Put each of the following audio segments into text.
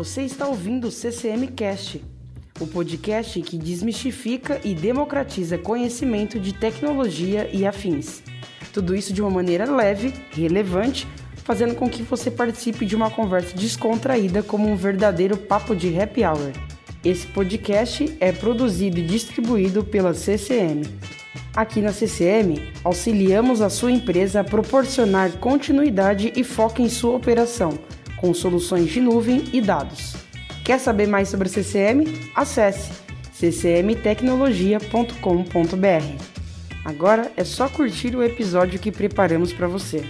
Você está ouvindo o CCM Cast, o podcast que desmistifica e democratiza conhecimento de tecnologia e afins. Tudo isso de uma maneira leve, relevante, fazendo com que você participe de uma conversa descontraída como um verdadeiro papo de happy hour. Esse podcast é produzido e distribuído pela CCM. Aqui na CCM, auxiliamos a sua empresa a proporcionar continuidade e foco em sua operação, com soluções de nuvem e dados. Quer saber mais sobre CCM? Acesse ccmtecnologia.com.br. Agora é só curtir o episódio que preparamos para você.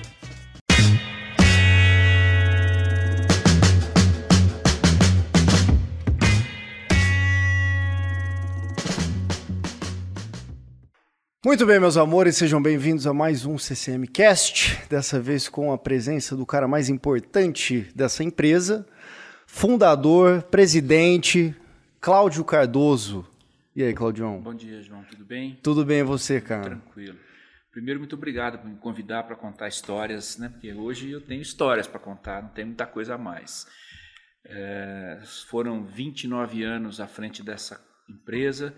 Muito bem, meus amores, sejam bem-vindos a mais um CCM Cast. Dessa vez com a presença do cara mais importante dessa empresa, fundador, presidente, Cláudio Cardoso. E aí, Claudião? Bom dia, João. Tudo bem? Tudo bem e você, cara? Tranquilo. Primeiro, muito obrigado por me convidar para contar histórias, né? Porque hoje eu tenho histórias para contar, não tem muita coisa a mais. É, foram 29 anos à frente dessa empresa.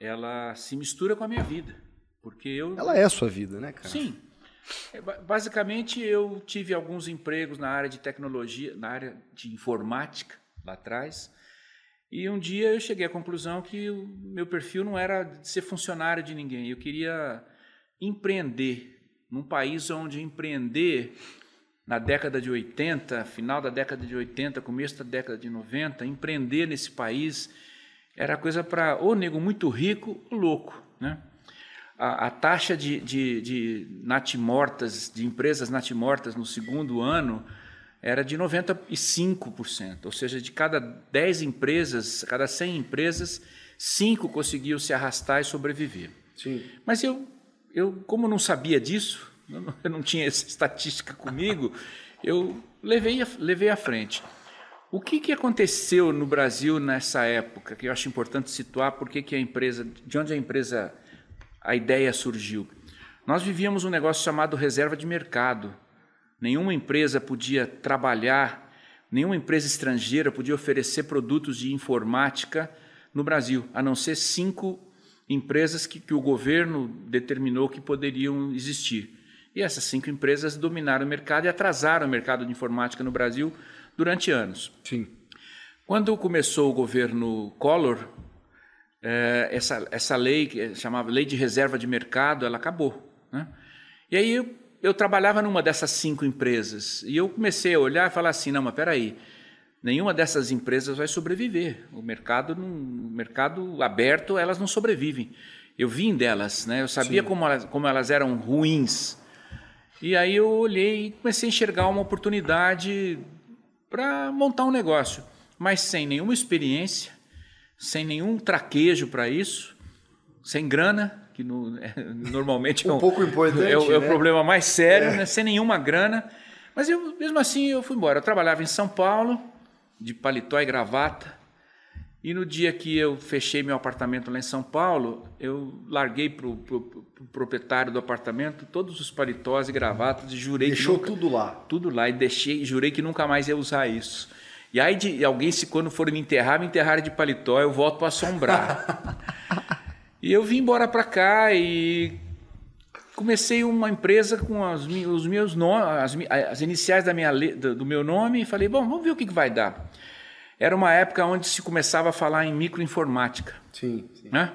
Ela se mistura com a minha vida porque eu. Ela é a sua vida, né, cara? Sim. É, basicamente, eu tive alguns empregos na área de tecnologia, na área de informática, lá atrás. E um dia eu cheguei à conclusão que o meu perfil não era de ser funcionário de ninguém. Eu queria empreender num país onde empreender na década de 80, final da década de 80, começo da década de 90, empreender nesse país era coisa para ou nego muito rico ou louco, né? A, a taxa de, de, de natimortas, de empresas natimortas no segundo ano era de 95%, ou seja, de cada 10 empresas, cada 100 empresas, 5 conseguiam se arrastar e sobreviver. Sim. Mas eu, eu, como não sabia disso, eu não tinha essa estatística comigo, eu levei, levei à frente. O que, que aconteceu no Brasil nessa época, que eu acho importante situar, porque que a empresa, de onde a empresa a ideia surgiu. Nós vivíamos um negócio chamado reserva de mercado. Nenhuma empresa podia trabalhar, nenhuma empresa estrangeira podia oferecer produtos de informática no Brasil, a não ser cinco empresas que, que o governo determinou que poderiam existir. E essas cinco empresas dominaram o mercado e atrasaram o mercado de informática no Brasil durante anos. Sim. Quando começou o governo Collor, é, essa, essa lei, que chamava Lei de Reserva de Mercado, ela acabou. Né? E aí eu, eu trabalhava numa dessas cinco empresas e eu comecei a olhar e falar assim, não, mas peraí, nenhuma dessas empresas vai sobreviver. O mercado, no mercado aberto, elas não sobrevivem. Eu vim delas, né? eu sabia como elas, como elas eram ruins. E aí eu olhei e comecei a enxergar uma oportunidade para montar um negócio, mas sem nenhuma experiência, sem nenhum traquejo para isso, sem grana, que no, é, normalmente um é um pouco importante, é, o, é o né? problema mais sério, é. né? sem nenhuma grana. Mas eu, mesmo assim eu fui embora. Eu trabalhava em São Paulo, de paletó e gravata. E no dia que eu fechei meu apartamento lá em São Paulo, eu larguei para o pro, pro proprietário do apartamento todos os paletós e gravatas e jurei Deixou que nunca, tudo lá. Tudo lá e deixei, jurei que nunca mais ia usar isso. E aí de alguém, se quando for me enterrar, me enterrar de paletó, eu volto para assombrar. e eu vim embora para cá e comecei uma empresa com as, os meus as, as, iniciais da minha, do meu nome e falei, bom, vamos ver o que, que vai dar. Era uma época onde se começava a falar em microinformática. Sim, sim. Né?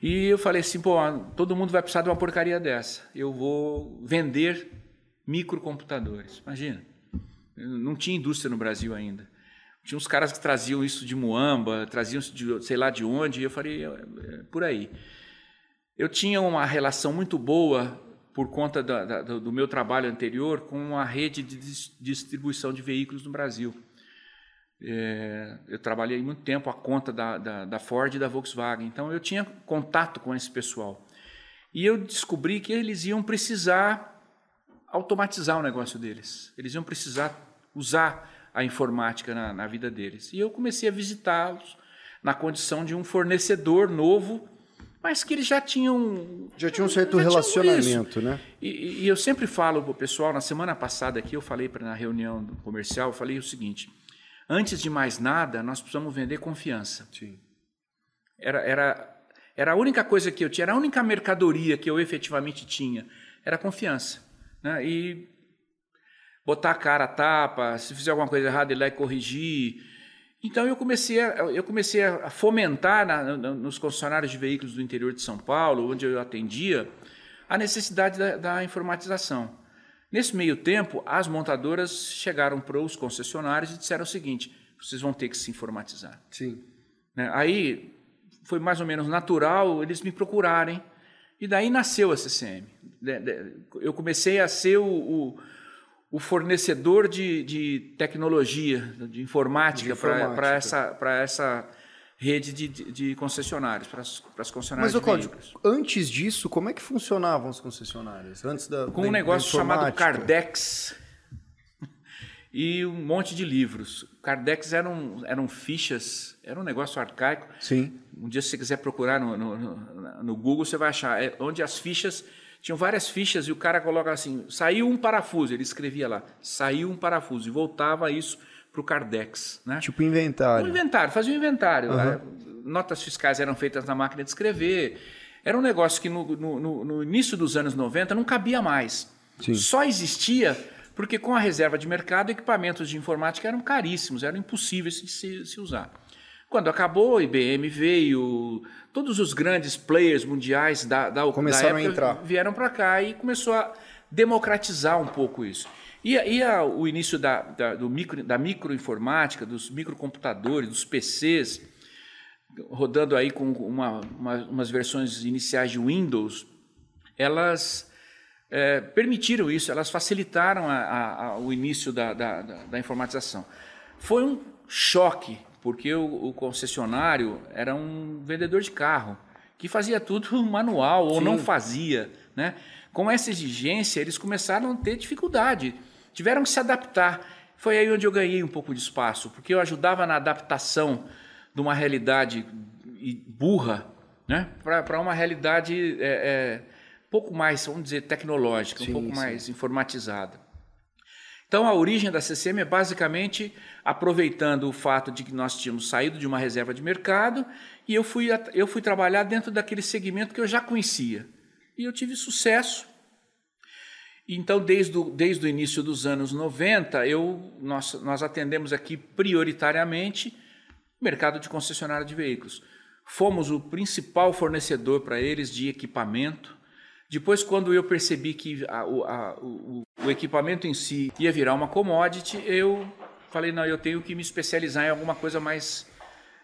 E eu falei assim, pô, todo mundo vai precisar de uma porcaria dessa. Eu vou vender microcomputadores. Imagina. Não tinha indústria no Brasil ainda. Tinha uns caras que traziam isso de Muamba, traziam isso de sei lá de onde, e eu falei, é, é, por aí. Eu tinha uma relação muito boa, por conta da, da, do meu trabalho anterior, com a rede de distribuição de veículos no Brasil. É, eu trabalhei muito tempo à conta da, da, da Ford e da Volkswagen, então eu tinha contato com esse pessoal. E eu descobri que eles iam precisar automatizar o negócio deles. Eles iam precisar usar a informática na, na vida deles. E eu comecei a visitá-los na condição de um fornecedor novo, mas que eles já tinham. Já tinham um certo relacionamento, né? E, e, eu sempre falo para o pessoal, na semana passada aqui, eu falei para na reunião comercial, eu falei o seguinte: Antes de mais nada, nós precisamos vender confiança. Sim. Era, era, era a única coisa que eu tinha, era a única mercadoria que eu efetivamente tinha, era confiança. Né? E botar a cara a tapa, se fizer alguma coisa errada, ir lá e corrigir. Então eu comecei a, eu comecei a fomentar na, nos concessionários de veículos do interior de São Paulo, onde eu atendia, a necessidade da, da informatização. Nesse meio tempo, as montadoras chegaram para os concessionários e disseram o seguinte: vocês vão ter que se informatizar. Sim. Né? Aí foi mais ou menos natural eles me procurarem. E daí nasceu a CCM. Eu comecei a ser o, o, o fornecedor de, de, tecnologia, de informática, informática. para essa, essa rede de, de concessionários, para as, para as concessionárias Mas, de Cláudio, antes disso, como é que funcionavam as concessionárias? Antes da, Com da, um negócio chamado Cardex e um monte de livros. Cardex eram, eram fichas, era um negócio arcaico. Sim. Um dia, se você quiser procurar no, no, no Google, você vai achar. É onde as fichas tinham várias fichas e o cara coloca assim: saiu um parafuso. Ele escrevia lá: saiu um parafuso. E voltava isso para o Cardex. Né? Tipo inventário. Um inventário, fazia um inventário. Uhum. Notas fiscais eram feitas na máquina de escrever. Era um negócio que no, no, no início dos anos 90 não cabia mais. Sim. Só existia porque com a reserva de mercado, equipamentos de informática eram caríssimos, eram impossíveis de se, se usar. Quando acabou, IBM veio, todos os grandes players mundiais da, da, Começaram da época a entrar. vieram para cá e começou a democratizar um pouco isso. E, e a, o início da, da, do micro, da microinformática, dos microcomputadores, dos PCs, rodando aí com uma, uma, umas versões iniciais de Windows, elas é, permitiram isso, elas facilitaram a, a, o início da, da, da, informatização. Foi um choque, porque o, o, concessionário era um vendedor de carro, que fazia tudo manual ou Sim. não fazia. Né? Com essa exigência, eles começaram a ter dificuldade, tiveram que se adaptar. Foi aí onde eu ganhei um pouco de espaço, porque eu ajudava na adaptação de uma realidade burra né? para uma realidade. É, é, pouco mais, vamos dizer, tecnológica, sim, um pouco sim. mais informatizada. Então, a origem da CCM é basicamente aproveitando o fato de que nós tínhamos saído de uma reserva de mercado e eu fui, eu fui trabalhar dentro daquele segmento que eu já conhecia. E eu tive sucesso. Então, desde o, desde o início dos anos 90, eu, nós, nós atendemos aqui prioritariamente o mercado de concessionária de veículos. Fomos o principal fornecedor para eles de equipamento, depois, quando eu percebi que a, a, o, o, equipamento em si ia virar uma commodity, eu falei, não, eu tenho que me especializar em alguma coisa mais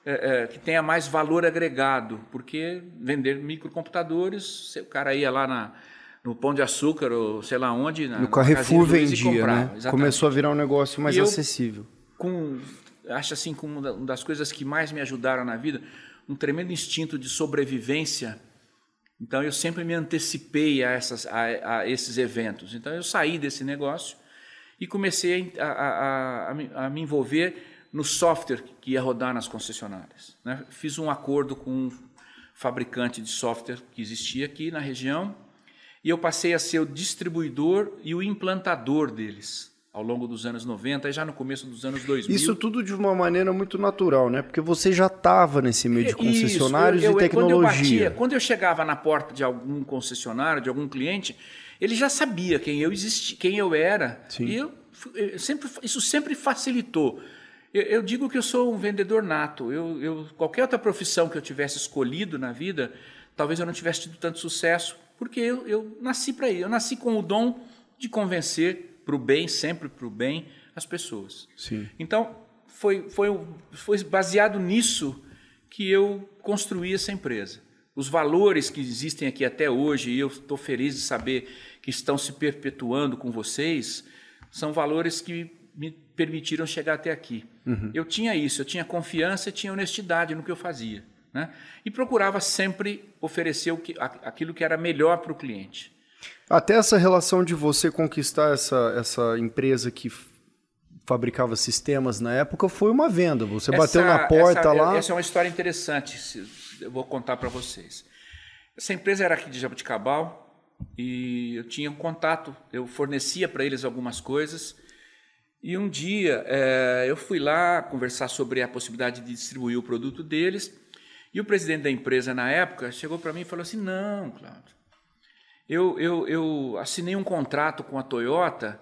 é, é, que tenha mais valor agregado, porque vender microcomputadores, o cara ia lá na, no Pão de Açúcar ou sei lá onde, na, no Carrefour vendia, né? Exatamente. Começou a virar um negócio mais acessível. com, acho assim, como uma das coisas que mais me ajudaram na vida, um tremendo instinto de sobrevivência então eu sempre me antecipei a, essas, a, a esses eventos. Então eu saí desse negócio e comecei a, a, me envolver no software que ia rodar nas concessionárias. Né? Fiz um acordo com um fabricante de software que existia aqui na região e eu passei a ser o distribuidor e o implantador deles ao longo dos anos 90 e já no começo dos anos 2000. Isso tudo de uma maneira muito natural, né? Porque você já estava nesse meio de concessionários Isso, eu, eu, e tecnologia. Quando eu, batia, quando eu chegava na porta de algum concessionário, de algum cliente, ele já sabia quem eu existia, quem eu era. Sim. E eu, eu sempre, isso sempre facilitou. Eu, eu, digo que eu sou um vendedor nato. Eu, eu, qualquer outra profissão que eu tivesse escolhido na vida, talvez eu não tivesse tido tanto sucesso, porque eu, eu nasci para isso. Eu nasci com o dom de convencer para o bem, sempre para o bem, as pessoas. Sim. Então, foi, foi, foi baseado nisso que eu construí essa empresa. Os valores que existem aqui até hoje, e eu estou feliz de saber que estão se perpetuando com vocês, são valores que me permitiram chegar até aqui. Uhum. Eu tinha isso, eu tinha confiança e tinha honestidade no que eu fazia. Né? E procurava sempre oferecer o que, aquilo que era melhor para o cliente. Até essa relação de você conquistar essa, essa empresa que fabricava sistemas na época foi uma venda. Você essa, bateu na porta essa, lá. Essa é uma história interessante, eu vou contar para vocês. Essa empresa era aqui de Jabuticabal e eu tinha um contato, eu fornecia para eles algumas coisas E um dia é, eu fui lá conversar sobre a possibilidade de distribuir o produto deles. E o presidente da empresa, na época, chegou para mim e falou assim: Não, Cláudio, eu, eu, eu assinei um contrato com a Toyota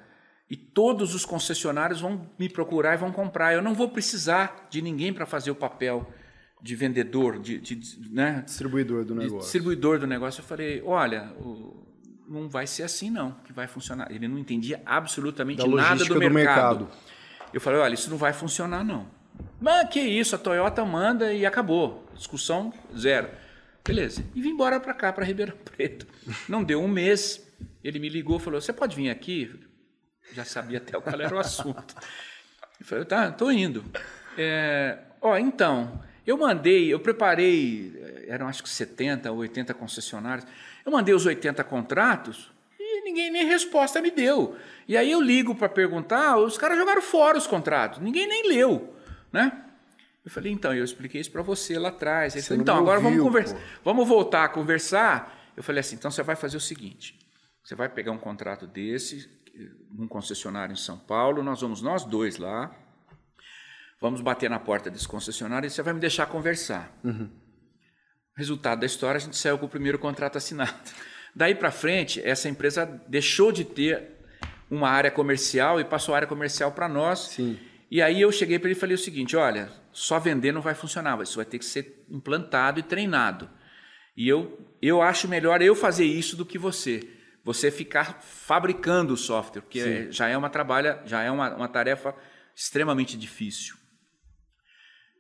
e todos os concessionários vão me procurar e vão comprar. Eu não vou precisar de ninguém para fazer o papel de vendedor, de, de né? distribuidor do negócio. distribuidor do negócio. Eu falei: Olha, o, não vai ser assim não, que vai funcionar. Ele não entendia absolutamente nada do mercado. do mercado. Eu falei, olha, isso não vai funcionar não. Mas que isso, a Toyota manda e acabou. Discussão zero. Beleza. E vim embora para cá, para Ribeirão Preto. Não deu um mês, ele me ligou e falou, você pode vir aqui? Já sabia até qual era o assunto. Eu falei, tá, tô indo. É, ó, então, eu mandei, eu preparei, eram acho que 70 ou 80 concessionários, eu mandei os 80 contratos e ninguém nem resposta me deu. E aí eu ligo para perguntar, os caras jogaram fora os contratos, ninguém nem leu, né? Eu falei, então, eu expliquei isso para você lá atrás. Ele falou, então, agora ouviu, vamos conversar, pô. vamos voltar a conversar. Eu falei assim, então você vai fazer o seguinte, você vai pegar um contrato desse, num concessionário em São Paulo, nós vamos nós dois lá, vamos bater na porta desse concessionário e você vai me deixar conversar. Uhum. Resultado da história, a gente saiu com o primeiro contrato assinado. Daí para frente, essa empresa deixou de ter uma área comercial e passou a área comercial para nós. Sim. E aí eu cheguei para ele e falei o seguinte: olha, só vender não vai funcionar, isso vai ter que ser implantado e treinado. E eu, eu acho melhor eu fazer isso do que você. Você ficar fabricando o software, porque Sim. já é uma trabalha, já é uma, uma tarefa extremamente difícil.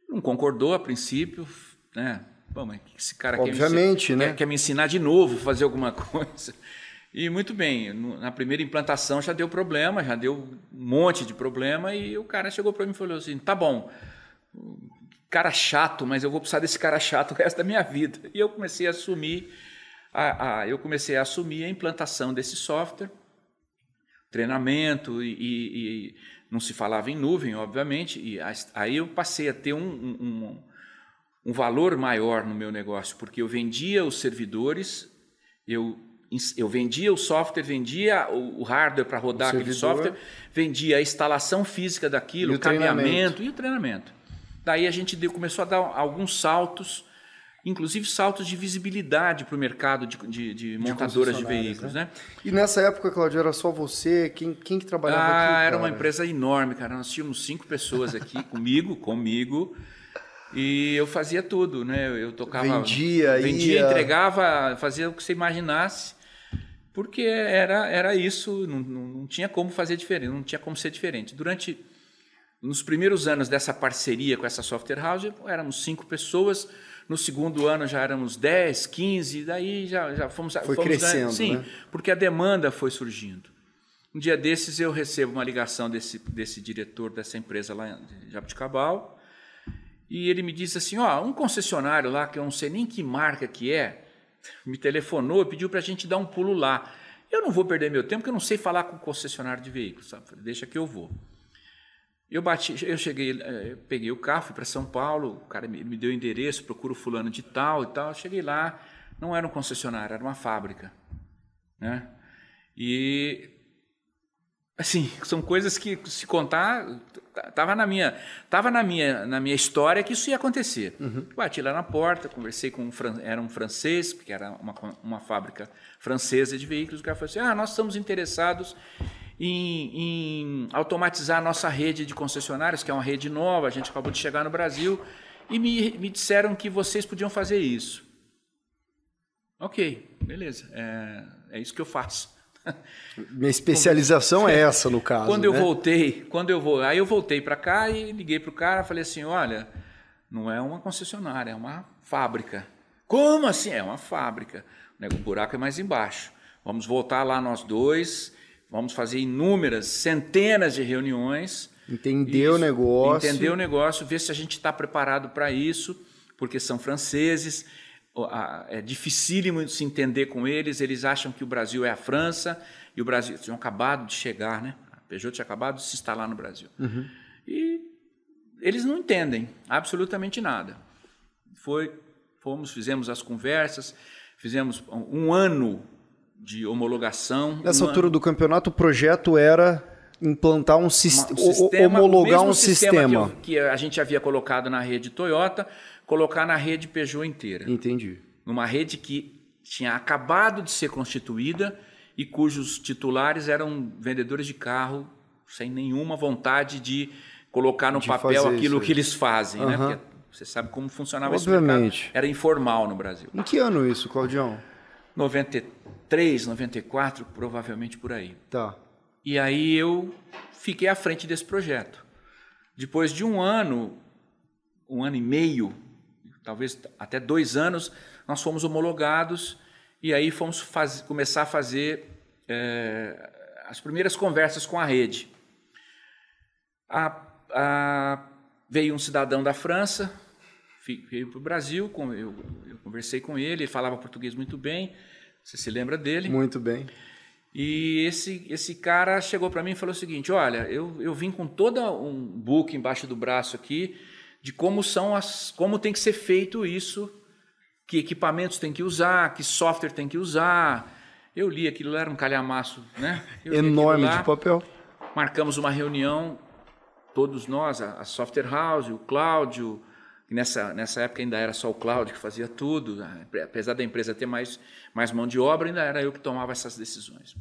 Não concordou a princípio, né? Bom, mas esse cara Obviamente, quer me, né? quer, quer me ensinar de novo fazer alguma coisa. E muito bem, na primeira implantação já deu problema, já deu um monte de problema, e o cara chegou para mim e falou assim: tá bom, cara chato, mas eu vou precisar desse cara chato o resto da minha vida. E eu comecei a assumir a, a eu comecei a assumir a implantação desse software, treinamento, e, e, e não se falava em nuvem, obviamente, e aí eu passei a ter um, um um valor maior no meu negócio, porque eu vendia os servidores, eu, eu vendia o software, vendia o, hardware para rodar aquele software, vendia a instalação física daquilo, o caminhamento e o treinamento. Daí a gente deu, começou a dar alguns saltos, inclusive saltos de visibilidade para o mercado de, de, de montadoras de, de veículos. Né? né? E nessa época, Claudio, era só você? Quem, quem que trabalhava ah, aqui? Era uma empresa enorme, cara. Nós tínhamos cinco pessoas aqui comigo, comigo. E eu fazia tudo, né? Eu tocava. Vendia, vendia, ia... entregava, fazia o que você imaginasse, porque era, era isso, não, não tinha como fazer diferente, não tinha como ser diferente. Durante nos primeiros anos dessa parceria com essa software house, éramos cinco pessoas. No segundo ano já éramos 10, 15, daí já, já fomos. Foi fomos, crescendo. Sim, né? porque a demanda foi surgindo. Um dia desses eu recebo uma ligação desse, desse diretor dessa empresa lá de Jabuticabal e ele me disse assim: ó, um concessionário lá, que eu não sei nem que marca que é, me telefonou e pediu para a gente dar um pulo lá. Eu não vou perder meu tempo, porque eu não sei falar com concessionário de veículos, sabe? Deixa que eu vou. Eu bati, eu cheguei, eh, eu peguei o carro, fui para São Paulo, o cara me, deu o endereço, procuro fulano de tal e tal. cheguei lá, não era um concessionário, era uma fábrica, né? E assim, são coisas que se contar tava na minha tava na minha na minha história que isso ia acontecer uhum. bati lá na porta conversei com um era um francês que era uma, uma fábrica francesa de veículos o cara falou assim ah nós estamos interessados em, em automatizar a nossa rede de concessionários que é uma rede nova a gente acabou de chegar no Brasil e me, me disseram que vocês podiam fazer isso ok beleza é, é isso que eu faço minha especialização é essa no caso. Quando eu né? voltei, quando eu vou, aí eu voltei para cá e liguei para o cara, falei assim, olha, não é uma concessionária, é uma fábrica. Como assim? É uma fábrica. O buraco é mais embaixo. Vamos voltar lá nós dois, vamos fazer inúmeras, centenas de reuniões. Entender isso, o negócio. Entender o negócio, ver se a gente está preparado para isso, porque são franceses é dificílimo se entender com eles, eles acham que o Brasil é a França, e o Brasil tinham acabado de chegar, né? A Peugeot tinha acabado de se instalar no Brasil. Uhum. E eles não entendem absolutamente nada. Foi, fomos, fizemos as conversas, fizemos um ano de homologação. Nessa um altura do campeonato, o projeto era implantar um, sis um sistema, homologar um sistema, sistema. Que, que, a gente havia colocado na rede Toyota, colocar na rede Peugeot inteira. Entendi. Numa rede que tinha acabado de ser constituída e cujos titulares eram vendedores de carro sem nenhuma vontade de colocar no de papel aquilo que eles fazem, uhum. né? Porque você sabe como funcionava Obviamente. esse mercado. Era informal no Brasil. Em que ano isso, Claudião? 93, 94, provavelmente por aí. Tá. E aí eu fiquei à frente desse projeto. Depois de um ano, um ano e meio, talvez até dois anos, nós fomos homologados e aí fomos faz, começar a fazer é, as primeiras conversas com a rede. A, a, veio um cidadão da França, veio para o Brasil, eu, eu, conversei com ele, ele falava português muito bem, você se lembra dele? Muito bem. E esse, esse cara chegou para mim e falou o seguinte: Olha, eu, eu vim com todo um book embaixo do braço aqui de como são as, como tem que ser feito isso que equipamentos tem que usar, que software tem que usar. Eu li aquilo, era um calhamaço, né? Enorme lá, de papel. Marcamos uma reunião, todos nós, a, Software House, o Cláudio, nessa, nessa época ainda era só o Cláudio que fazia tudo, apesar da empresa ter mais, mais mão de obra, ainda era eu que tomava essas decisões.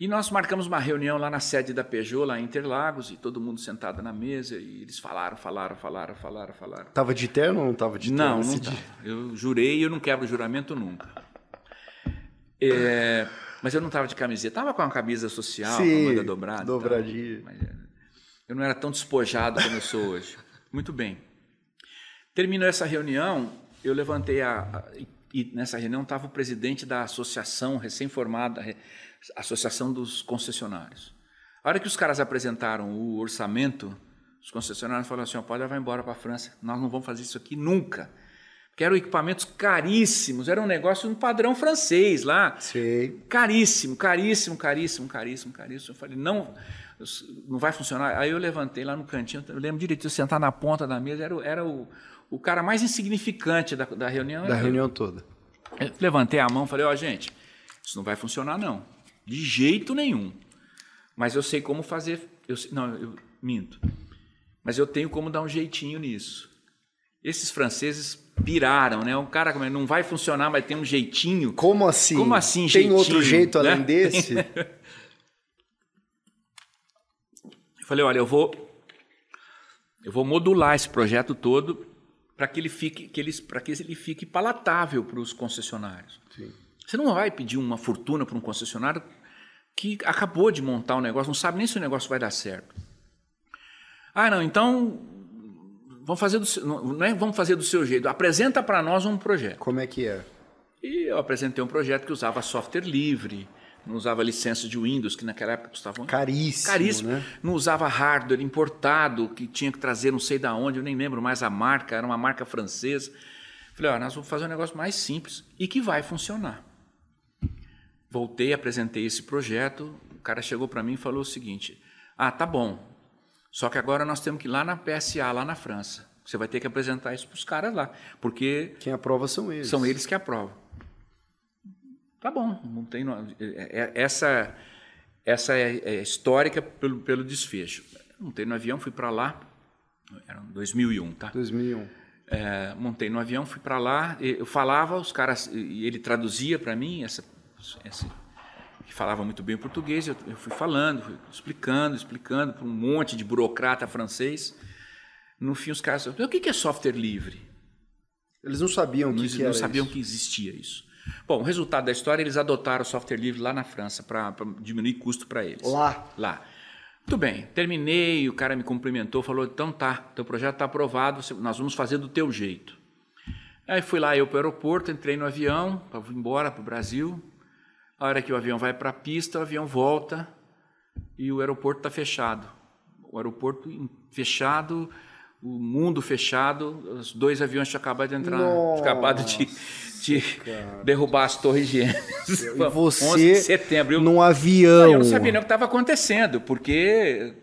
E nós marcamos uma reunião lá na sede da Peugeot, lá em Interlagos, e todo mundo sentado na mesa, e eles falaram, falaram, falaram, falaram, falaram. Tava de terno ou não tava de terno? Não, não tava. Eu jurei e eu não quebro juramento nunca. É, mas eu não tava de camiseta, tava com uma camisa social, Sim, com a manga dobrada. Dobradinha. É, eu não era tão despojado como eu sou hoje. Muito bem. Terminou essa reunião, eu levantei a, a e nessa reunião estava o presidente da associação recém-formada, Associação dos Concessionários. A hora que os caras apresentaram o orçamento, os concessionários falaram assim: pode levar embora para a França, nós não vamos fazer isso aqui nunca. Porque eram equipamentos caríssimos, era um negócio no padrão francês lá. Sim. Caríssimo, caríssimo, caríssimo, caríssimo, caríssimo. Eu falei: não, não vai funcionar. Aí eu levantei lá no cantinho, eu lembro direito, eu sentar na ponta da mesa, era, era o, o cara mais insignificante da, da reunião. Da reunião eu. toda. Levantei a mão falei: ó, oh, gente, isso não vai funcionar não. De jeito nenhum. Mas eu sei como fazer. Eu, não, eu minto. Mas eu tenho como dar um jeitinho nisso. Esses franceses piraram, né? Um cara não vai funcionar, mas tem um jeitinho. Como assim? Como assim, Tem jeitinho, outro jeito né? além desse? eu falei, olha, eu vou eu vou modular esse projeto todo para que ele fique que eles para que ele fique palatável para os concessionários. Sim. Você não vai pedir uma fortuna para um concessionário que acabou de montar um negócio, não sabe nem se o negócio vai dar certo. Ah, não, então vamos fazer do, não é vamos fazer do seu jeito, apresenta para nós um projeto. Como é que é? E eu apresentei um projeto que usava software livre, não usava licença de Windows, que naquela época custavam caríssimo, caríssimo. Né? não usava hardware importado, que tinha que trazer não sei da onde, eu nem lembro mais a marca, era uma marca francesa. Falei, ó, nós vamos fazer um negócio mais simples e que vai funcionar. Voltei, apresentei esse projeto, o cara chegou para mim e falou o seguinte: "Ah, tá bom. Só que agora nós temos que ir lá na PSA, lá na França. Você vai ter que apresentar isso para os caras lá, porque quem aprova são eles. São eles que aprovam. Tá bom, não tem é, é, essa essa é, é histórica pelo pelo desfecho. Montei no avião, fui para lá. Era 2001, tá? 2001. É, montei no avião, fui para lá. Eu falava, os caras e ele traduzia para mim essa esse, que falava muito bem português, eu, eu fui falando, fui explicando, explicando para um monte de burocrata francês. No fim, os caras o que é software livre? Eles não sabiam que, eles que não sabiam isso. que existia isso. Bom, o resultado da história, eles adotaram o software livre lá na França para diminuir custo para eles. Lá? Lá. Muito bem, terminei, o cara me cumprimentou, falou, então tá, teu projeto está aprovado, nós vamos fazer do teu jeito. Aí fui lá eu para o aeroporto, entrei no avião, para ir embora para o Brasil, a hora que o avião vai para a pista, o avião volta e o aeroporto está fechado. O aeroporto fechado, o mundo fechado, os dois aviões tinham acabado de entrar, Nossa, acabado de, de derrubar as torres gêmeas. E você, de setembro. Eu, num avião. Eu não sabia nem o que estava acontecendo, porque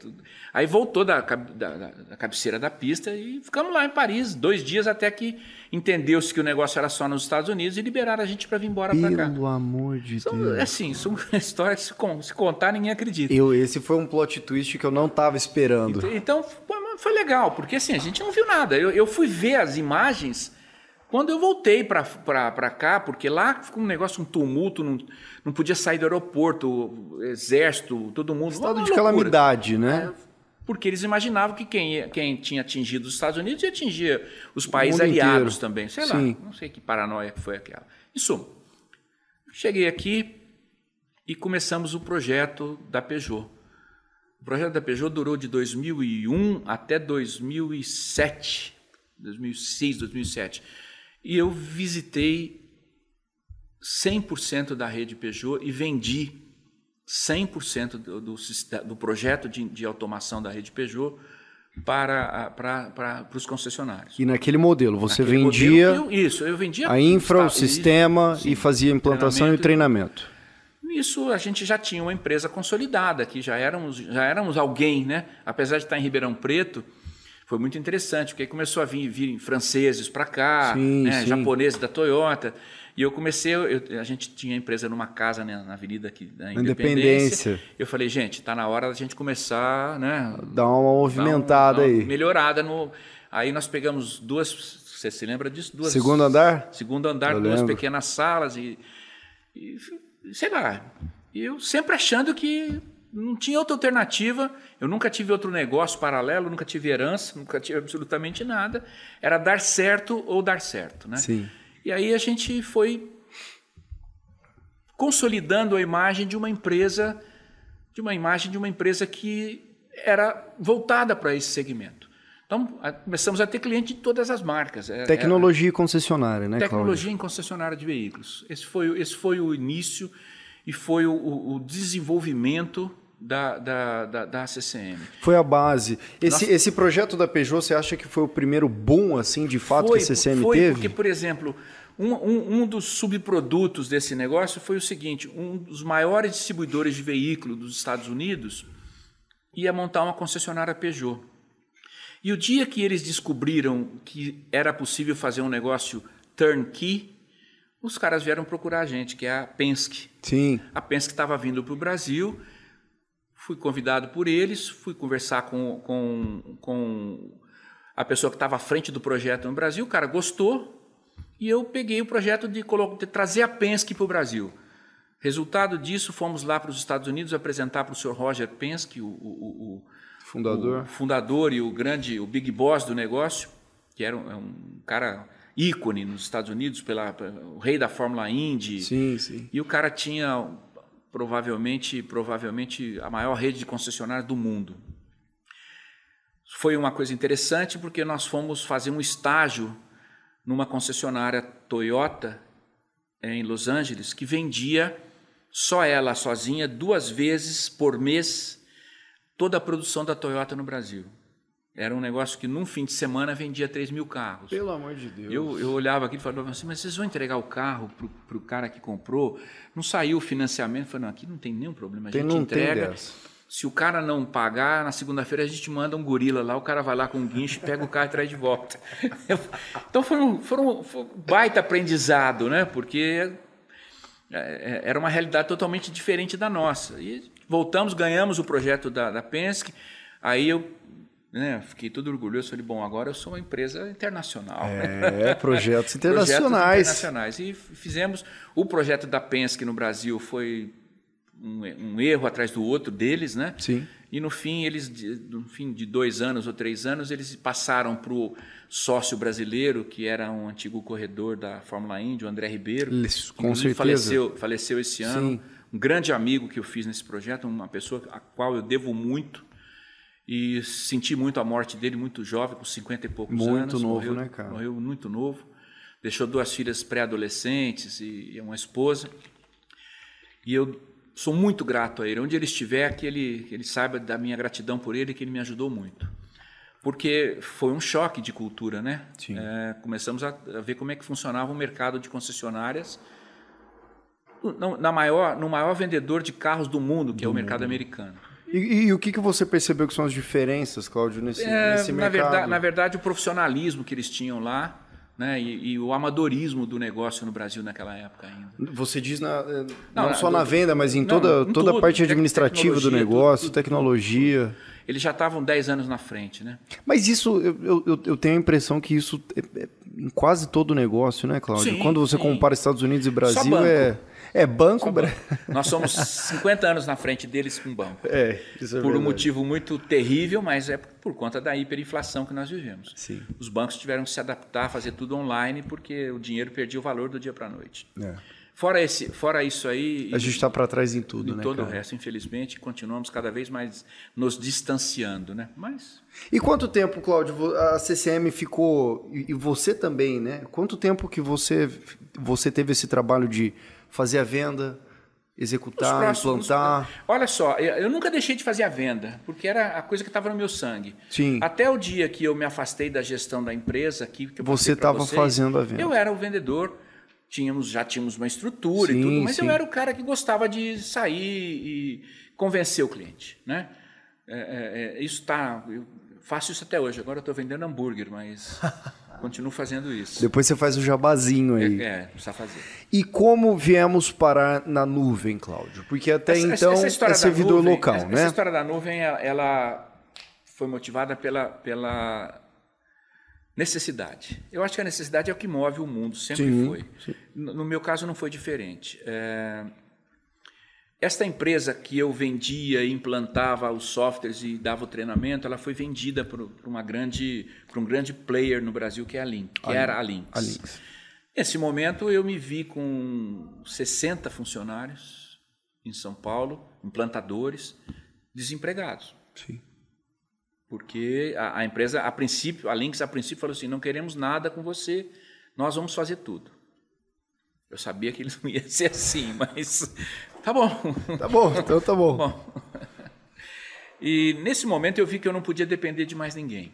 Aí voltou da, da, da, cabeceira da pista e ficamos lá em Paris, dois dias até que entendeu-se que o negócio era só nos Estados Unidos e liberaram a gente para vir embora para cá. Pelo amor de são, Deus. É assim, são histórias que se, se, contar ninguém acredita. Eu, esse foi um plot twist que eu não estava esperando. Então, então, foi legal, porque assim, a gente não viu nada. Eu, eu fui ver as imagens quando eu voltei para cá, porque lá ficou um negócio, um tumulto, não, não podia sair do aeroporto, exército, todo mundo. Estado de loucura. calamidade, né? É, porque eles imaginavam que quem, quem tinha atingido os Estados Unidos ia atingir os países aliados inteiro. também. Sei Sim. lá, não sei que paranoia que foi aquela. Em suma, cheguei aqui e começamos o projeto da Peugeot. O projeto da Peugeot durou de 2001 até 2007, 2006, 2007. E eu visitei 100% da rede Peugeot e vendi 100% do, do, do projeto de, de, automação da rede Peugeot para, para, para, os concessionários. E naquele modelo, você naquele vendia modelo, eu, isso, eu vendia a infra, o sistema sim, e fazia implantação treinamento, e treinamento. Isso a gente já tinha uma empresa consolidada, que já éramos, já éramos alguém, né? Apesar de estar em Ribeirão Preto, foi muito interessante, porque aí começou a vir, vir franceses para cá, sim, né? japoneses da Toyota. E eu comecei, eu, a gente tinha empresa numa casa né, na avenida aqui da Independência. Independência. Eu falei, gente, está na hora da gente começar, né? Dar uma movimentada dar dar uma aí. Melhorada no. Aí nós pegamos duas. Você se lembra disso? Duas, segundo andar? Segundo andar, eu duas lembro. pequenas salas e, e sei lá. E eu sempre achando que não tinha outra alternativa. Eu nunca tive outro negócio paralelo, nunca tive herança, nunca tive absolutamente nada. Era dar certo ou dar certo, né? Sim. E aí a gente foi consolidando a imagem de uma empresa, de uma imagem de uma empresa que era voltada para esse segmento. Então, começamos a ter cliente de todas as marcas. É, tecnologia era, concessionária, né, Tecnologia Cláudio? em concessionária de veículos. Esse foi, esse foi o início e foi o, o desenvolvimento da, da, da, da CCM. Foi a base. Esse, Nossa, esse projeto da Peugeot, você acha que foi o primeiro boom, assim, de fato, foi, que a CCM foi teve? porque, por exemplo, um, um, um, dos subprodutos desse negócio foi o seguinte: um dos maiores distribuidores de veículo dos Estados Unidos ia montar uma concessionária Peugeot. E o dia que eles descobriram que era possível fazer um negócio turnkey, os caras vieram procurar a gente, que é a Penske. Sim. A Penske estava vindo para o Brasil, fui convidado por eles, fui conversar com, com, com a pessoa que estava à frente do projeto no Brasil, o cara gostou, e eu peguei o projeto de, de trazer a Penske para o Brasil. Resultado disso, fomos lá para os Estados Unidos apresentar para o Sr. Roger Penske, o, o, o fundador. o fundador e o grande, o big boss do negócio, que era um, é um cara ícone nos Estados Unidos, pela, o rei da Fórmula Indy. Sim, sim. E o cara tinha provavelmente, provavelmente a maior rede de concessionárias do mundo. Foi uma coisa interessante porque nós fomos fazer um estágio numa concessionária Toyota em Los Angeles que vendia só ela sozinha duas vezes por mês toda a produção da Toyota no Brasil. Era um negócio que num fim de semana vendia 3 mil carros. Pelo amor de Deus. Eu, eu olhava aqui e falava assim, mas vocês vão entregar o carro para o cara que comprou? Não saiu o financiamento? Eu falei, não, aqui não tem nenhum problema. A gente entrega. Se o cara não pagar, na segunda-feira a gente manda um gorila lá, o cara vai lá com um guincho, pega o carro e traz de volta. então foi um, foi um, foi um baita aprendizado, né? Porque é, é, era uma realidade totalmente diferente da nossa. E voltamos, ganhamos o projeto da, da Penske, aí eu né, fiquei todo orgulhoso, falei, bom, agora eu sou uma empresa internacional. É, projetos internacionais. projetos internacionais. E fizemos, o projeto da Penske no Brasil foi um, um, erro atrás do outro deles, né? Sim. E no fim, eles, no fim de dois anos ou três anos, eles passaram para o sócio brasileiro, que era um antigo corredor da Fórmula Indy, o André Ribeiro. Isso, com certeza. Faleceu, faleceu esse ano. Sim. Um grande amigo que eu fiz nesse projeto, uma pessoa a qual eu devo muito. E senti muito a morte dele, muito jovem, com 50 e poucos muito anos. Muito novo, morreu, né, cara? Morreu muito novo. Deixou duas filhas pré-adolescentes e uma esposa. E eu sou muito grato a ele. Onde ele estiver, que ele, que ele saiba da minha gratidão por ele, que ele me ajudou muito. Porque foi um choque de cultura, né? É, começamos a, a, ver como é que funcionava o mercado de concessionárias na maior, no maior vendedor de carros do mundo, que do é o mercado mundo. americano. E, e, o que, que você percebeu que são as diferenças, Cláudio, nesse, é, nesse na mercado? Verdade, na verdade, o profissionalismo que eles tinham lá né? E, e, o amadorismo do negócio no Brasil naquela época ainda. Você diz na, eh, não, não, só na venda, mas em toda, não, em toda a parte administrativa do negócio, tudo, tudo, tecnologia. Tudo. Eles já estavam 10 anos na frente, né? Mas isso, eu, eu, eu tenho a impressão que isso é, é em quase todo o negócio, né, Cláudio? Sim, Quando você sim. compara Estados Unidos e Brasil, é... É, banco. banco. Nós somos 50 anos na frente deles com banco. É, isso é Por verdade. um motivo muito terrível, mas é por conta da hiperinflação que nós vivemos. Sim. Os bancos tiveram que se adaptar a fazer tudo online porque o dinheiro perdia o valor do dia para a noite. É. Fora, esse, fora isso aí. A gente está para trás em tudo, em né? Todo cara? o resto, infelizmente, continuamos cada vez mais nos distanciando, né? Mas. E quanto tempo, Cláudio, a CCM ficou. E você também, né? Quanto tempo que você, você teve esse trabalho de fazer a venda, executar, próximos, implantar. Olha só, eu nunca deixei de fazer a venda, porque era a coisa que estava no meu sangue. Sim. Até o dia que eu me afastei da gestão da empresa, que, que você estava fazendo a venda. Eu era o vendedor, tínhamos já tínhamos uma estrutura sim, e tudo, mas sim. eu era o cara que gostava de sair e convencer o cliente, né? É, é, é isso tá, eu faço isso até hoje. Agora eu estou vendendo hambúrguer, mas Continuo fazendo isso. Depois você faz o jabazinho aí. É, é precisa fazer. E como viemos parar na nuvem, Cláudio? Porque até essa, então essa é servidor nuvem, local, essa, né? Essa história da nuvem, ela foi motivada pela, pela necessidade. Eu acho que a necessidade é o que move o mundo, sempre sim, foi. Sim. No meu caso não foi diferente. É esta empresa que eu vendia e implantava os softwares e dava o treinamento, ela foi vendida para uma grande, para um grande player no Brasil que é a Link, que a era a Lynx. a Lynx. Nesse momento eu me vi com 60 funcionários em São Paulo, implantadores, desempregados. Sim. Porque a, a empresa, a princípio, a Lynx a princípio falou assim, não queremos nada com você, nós vamos fazer tudo. Eu sabia que ele não ia ser assim, mas tá bom. Tá bom, então tá bom. bom. E nesse momento eu vi que eu não podia depender de mais ninguém.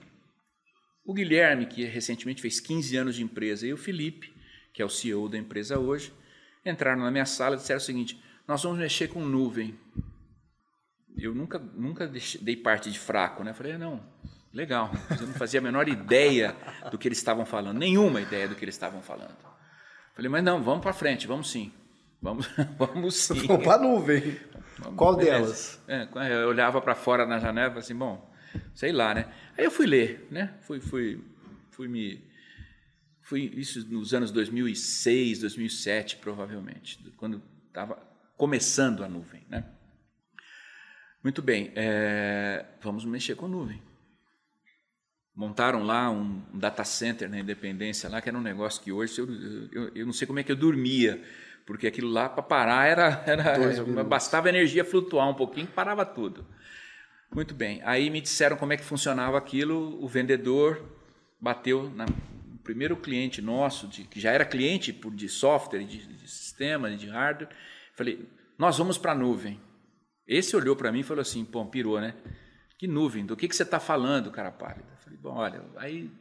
O Guilherme, que recentemente fez 15 anos de empresa, e o Felipe, que é o CEO da empresa hoje, entraram na minha sala e disseram o seguinte: nós vamos mexer com nuvem. Eu nunca, nunca dei parte de fraco, né? Eu falei, não, legal. Eu não fazia a menor ideia do que eles estavam falando, nenhuma ideia do que eles estavam falando. Falei, mas não, vamos para frente, vamos sim. Vamos, vamos sim. Vamos para a nuvem. Vamos, Qual beleza. delas? É, eu olhava para fora na janela e falei assim, bom, sei lá, né? Aí eu fui ler, né? Fui, fui, fui me... Fui isso nos anos 2006, 2007, provavelmente, quando estava começando a nuvem, né? Muito bem, é, vamos mexer com nuvem montaram lá um, data center na Independência lá que era um negócio que hoje eu, eu, eu não sei como é que eu dormia porque aquilo lá para parar era, era bastava energia flutuar um pouquinho parava tudo. Muito bem. Aí me disseram como é que funcionava aquilo. O vendedor bateu na o primeiro cliente nosso de, que já era cliente de software de, de sistema de hardware. Falei nós vamos para a nuvem. Esse olhou para mim e falou assim pô pirou né? Que nuvem? Do que que você está falando cara pálido? Falei, bom, olha, aí.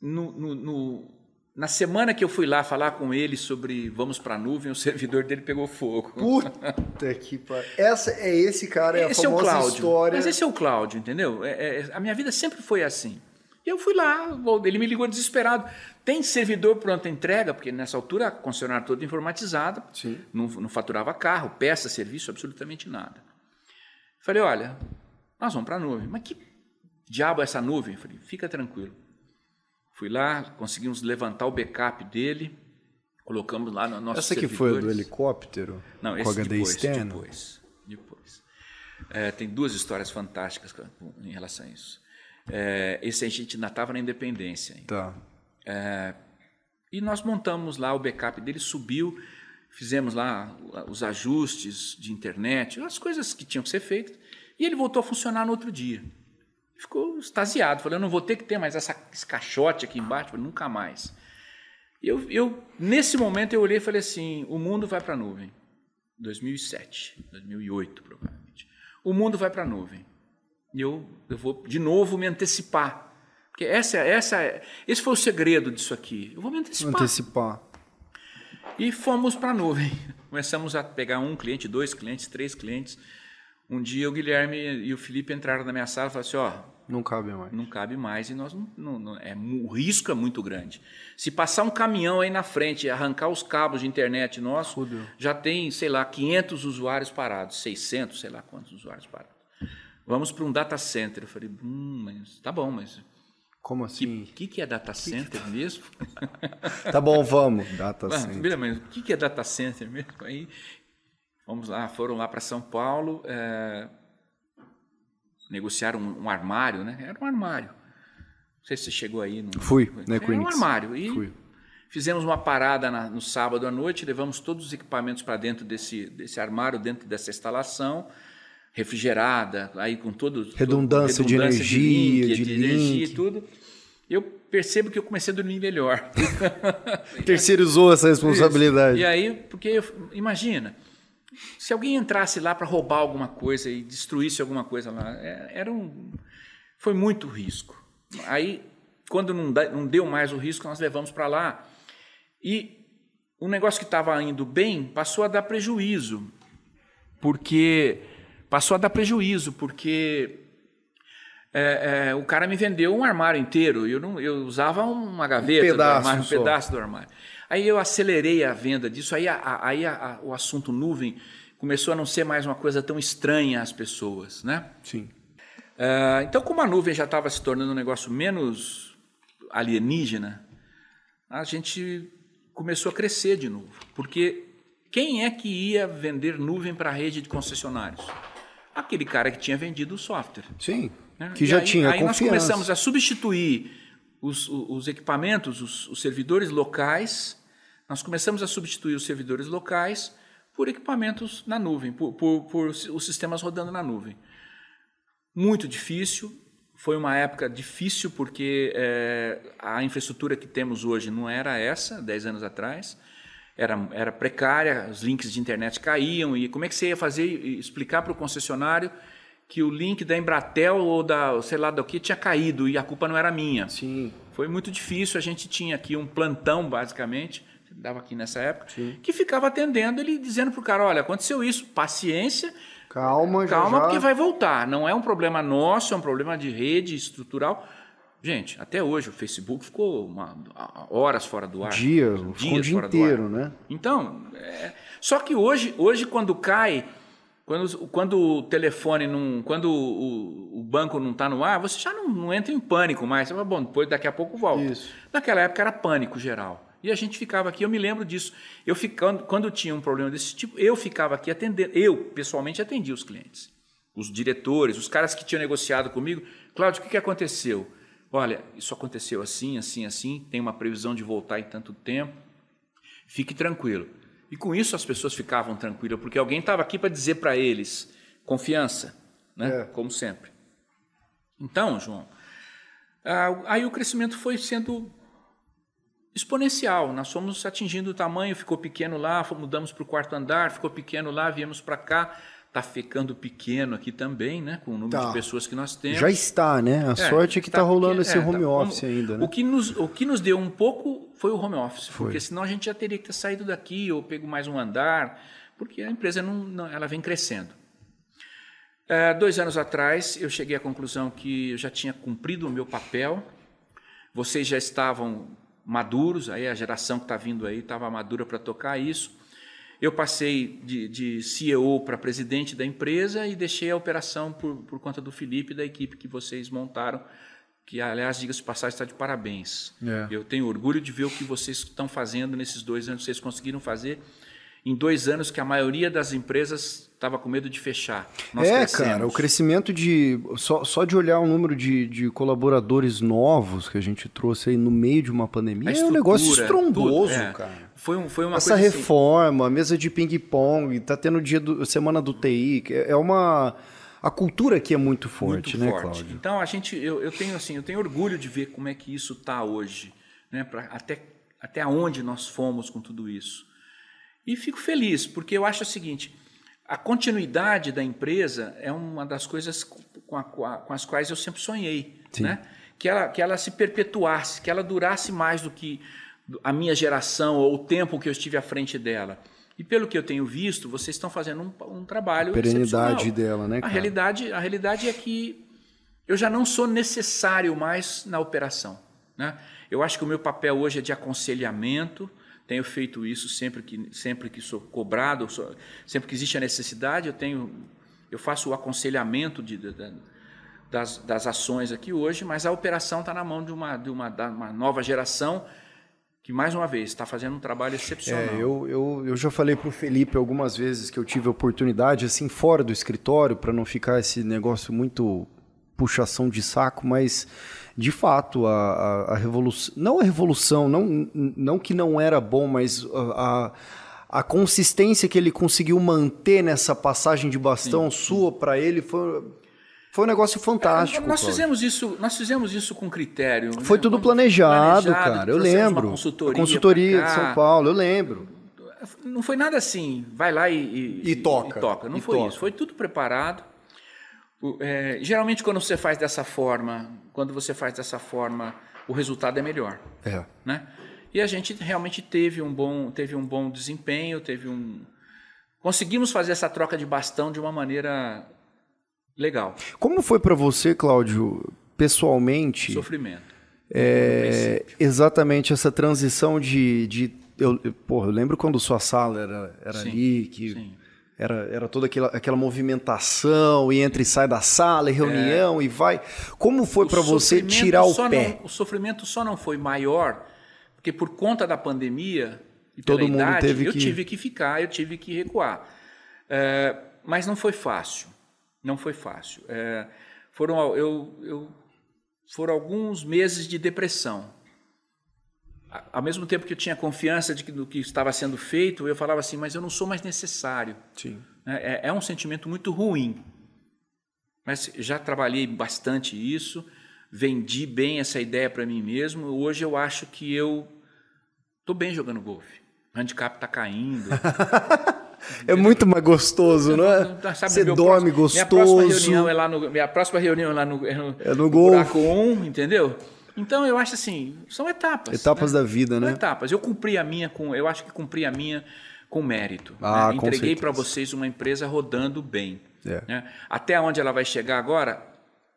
No, no, no, na semana que eu fui lá falar com ele sobre vamos para a nuvem, o servidor dele pegou fogo. Puta que pariu. Essa é esse cara, é esse a famosa é o Cláudio, história. Mas esse é o Cláudio, entendeu? É, é, a minha vida sempre foi assim. E eu fui lá, ele me ligou desesperado. Tem servidor pronta entrega, porque nessa altura a concessionária toda informatizada, não, não faturava carro, peça, serviço, absolutamente nada. Falei, olha, nós vamos para a nuvem. Mas que diabo essa nuvem? falei, fica tranquilo. Fui lá, conseguimos levantar o backup dele, colocamos lá no nosso Essa que foi do helicóptero? Não, esse depois, depois. depois. É, tem duas histórias fantásticas em relação a isso. É, esse a gente ainda estava na Independência. Ainda. Tá. É, e nós montamos lá o backup dele, subiu, fizemos lá os ajustes de internet, as coisas que tinham que ser feitas, e ele voltou a funcionar no outro dia ficou extasiado. Falei, eu não vou ter que ter mais essa, esse caixote aqui embaixo. Falei, nunca mais. Eu, eu, nesse momento eu olhei e falei assim, o mundo vai para a nuvem. 2007, 2008 provavelmente. O mundo vai para a nuvem. E eu, eu vou de novo me antecipar. Porque essa, essa, esse foi o segredo disso aqui. Eu vou me antecipar. Antecipar. E fomos para a nuvem. Começamos a pegar um cliente, dois clientes, três clientes. Um dia o Guilherme e o Felipe entraram na minha sala e falaram assim: ó, Não cabe mais. não cabe mais e nós não, não- não- é, o risco é muito grande. Se passar um caminhão aí na frente e arrancar os cabos de internet nosso, Fudeu. já tem, sei lá, 500 usuários parados, 600, sei lá quantos usuários parados. Vamos para um data center. Eu falei, hum, mas tá bom, mas Como que, assim? que, que é data center mesmo? Tá bom, vamos. Data Ah, center. Mas o que que é data center mesmo? Aí, vamos lá, foram lá para São Paulo, é, negociaram um, um armário, né? Era um armário. Não sei se você chegou aí. Fui, né, Era um Queens? armário. E Fui. fizemos uma parada na- no sábado à noite, levamos todos os equipamentos para dentro desse, desse armário, dentro dessa instalação, refrigerada, aí com todo... todo- Redundância de energia, link, de energia link. e tudo. Eu percebo que eu comecei a dormir melhor. Terceirizou essa responsabilidade. E aí, porque eu- imagina, se alguém entrasse lá para roubar alguma coisa e destruísse alguma coisa lá, é- era um, foi muito risco. Aí, quando não, não deu mais o risco, nós levamos para lá e o negócio que estava indo bem passou a dar prejuízo, porque passou a dar prejuízo porque é, é, o cara me vendeu um armário inteiro. Eu, não, eu usava uma gaveta pedaço do armário, um pedaço do armário. Aí eu acelerei a venda disso. Aí, a- aí a- a- o assunto nuvem começou a não ser mais uma coisa tão estranha às pessoas, né? Sim. Ah, então, como a nuvem já estava se tornando um negócio menos alienígena, a gente começou a crescer de novo. Porque quem é que ia vender nuvem para a rede de concessionários? Aquele cara que tinha vendido o software. Sim. né? Que E já aí, tinha Aí nós confiança. começamos a substituir os, os- os equipamentos, os, os servidores locais, nós começamos a substituir os servidores locais por equipamentos na nuvem, por, por- por os sistemas rodando na nuvem. Muito difícil, foi uma época difícil porque eh, a infraestrutura que temos hoje não era essa, 10 anos atrás, era, era precária, os links de internet caíam, e como é que você ia fazer e explicar para o concessionário que o link da Embratel ou da, sei lá, do que tinha caído e a culpa não era minha? Sim. Foi muito difícil. A gente tinha aqui um plantão, basicamente, dava aqui nessa época, que ficava atendendo ele dizendo para o cara: olha, aconteceu isso, paciência, Calma, já, calma, já. porque vai voltar. Não é um problema nosso, é um problema de rede estrutural. Gente, até hoje o Facebook ficou uma- horas fora do ar. Dia, Dias o dia fora do ar. inteiro, né? Então, é, só que hoje, hoje quando cai, quando, quando o telefone não, quando o, o banco não está no ar, você já não, não entra em pânico mais. Você fala, bom, depois daqui a pouco volta. Isso. Naquela época era pânico geral. E a gente ficava aqui, eu me lembro disso. Eu ficando, quando tinha um problema desse tipo, eu ficava aqui atendendo, eu pessoalmente atendia os clientes, os diretores, os caras que tinham negociado comigo. Cláudio, o que, que aconteceu? Olha, isso aconteceu assim, assim, assim, tem uma previsão de voltar em tanto tempo. Fique tranquilo. E com isso as pessoas ficavam tranquilas, porque alguém estava aqui para dizer para eles confiança, né? É. como sempre. Então, João, ah, aí o crescimento foi sendo exponencial. Nós fomos atingindo o tamanho, ficou pequeno lá, mudamos para o quarto andar, ficou pequeno lá, viemos para cá. Está ficando pequeno aqui também, né? com o número Tá. de pessoas que nós temos. Já está, né? A É, sorte é que está rolando pequeno- esse é, home tá- office como- ainda, né? O que, nos, o que nos deu um pouco foi o home office, Foi. porque senão a gente já teria que ter saído daqui ou pego mais um andar, porque a empresa não, não- ela vem crescendo. É, dois anos atrás, eu cheguei à conclusão que eu já tinha cumprido o meu papel, vocês já estavam maduros, aí a geração que está vindo aí estava madura para tocar isso. Eu passei de, de CEO para presidente da empresa e deixei a operação por, por conta do Felipe e da equipe que vocês montaram, que, aliás, diga-se de passagem, está de parabéns. É. Eu tenho orgulho de ver o que vocês estão fazendo nesses dois anos, vocês conseguiram fazer em dois anos que a maioria das empresas estava com medo de fechar. Nós é, crescemos. cara, o crescimento de. Só, só de olhar o número de, de colaboradores novos que a gente trouxe aí no meio de uma pandemia é um negócio estrondoso, tudo, é. cara. Foi, um, foi uma Essa coisa assim, reforma, mesa de ping-pong, tá tendo dia do, semana do TI, é é uma. A cultura aqui é muito forte, muito né, forte. Cláudio? Então a gente, eu, eu tenho assim, eu tenho orgulho de ver como é que isso está hoje, né? Pra, até até onde nós fomos com tudo isso. E fico feliz porque eu acho o seguinte: a continuidade da empresa é uma das coisas com, a- com as quais eu sempre sonhei, Sim. né? Que ela, que ela se perpetuasse, que ela durasse mais do que a minha geração ou o tempo que eu estive à frente dela. E pelo que eu tenho visto, vocês estão fazendo um, um trabalho a perenidade dela, né? Cara? A realidade, a realidade é que eu já não sou necessário mais na operação. Né? Eu acho que o meu papel hoje é de aconselhamento. Tenho feito isso sempre que, sempre que sou cobrado, sempre que existe a necessidade, eu tenho, eu faço o aconselhamento de, de, de das, das ações aqui hoje, mas a operação está na mão de uma, de uma, de uma nova geração que, mais uma vez, está fazendo um trabalho excepcional. É, eu, eu, eu já falei para o Felipe algumas vezes que eu tive oportunidade, assim, fora do escritório, para não ficar esse negócio muito puxação de saco, mas de fato a, a, a, revolução, não a revolução, não, não que não era bom, mas a, a, consistência que ele conseguiu manter nessa passagem de bastão sim, sua para ele foi foi um negócio fantástico. É, nós fizemos isso, nós fizemos isso com critério. Foi né? tudo planejado, planejado, cara. Eu lembro. Consultoria, consultoria de São Paulo, eu lembro. Não foi nada assim, vai lá e, e, e toca. E toca. Não foi toca. isso. Foi tudo preparado. É, geralmente, quando você faz dessa forma, quando você faz dessa forma, o resultado é melhor. É. Né? E a gente realmente teve um bom, teve um bom desempenho, teve um. Conseguimos fazer essa troca de bastão de uma maneira Legal. Como foi para você, Cláudio, pessoalmente? Sofrimento. É, exatamente essa transição de. de eu, porra, eu lembro quando sua sala era, era sim, ali, que sim. Era, era toda aquela, aquela movimentação, e entra e sai da sala, e reunião, é. e vai. Como foi para você tirar o pé? Não, o sofrimento só não foi maior, porque por conta da pandemia e Todo pela mundo idade, teve eu que... tive que ficar, eu tive que recuar. É, mas não foi fácil. Não foi fácil. É, foram, eu, eu, foram alguns meses de depressão. Ao mesmo tempo que eu tinha confiança de que, do que estava sendo feito, eu falava assim, mas eu não sou mais necessário. Sim. É, é um sentimento muito ruim. Mas já trabalhei bastante isso, vendi bem essa ideia para mim mesmo. Hoje eu acho que eu estou bem jogando golfe. O handicap está caindo. É muito mais gostoso, não é? Sabe, Você dorme próximo, gostoso. Minha próxima reunião é lá no, minha próxima reunião é lá no, é no, é no, no 1, entendeu? Então eu acho assim, são etapas. Etapas né? da vida, né? São etapas. Eu cumpri a minha com, eu acho que cumpri a minha com mérito. Ah, né? Entreguei para vocês uma empresa rodando bem. É. Né? Até onde ela vai chegar agora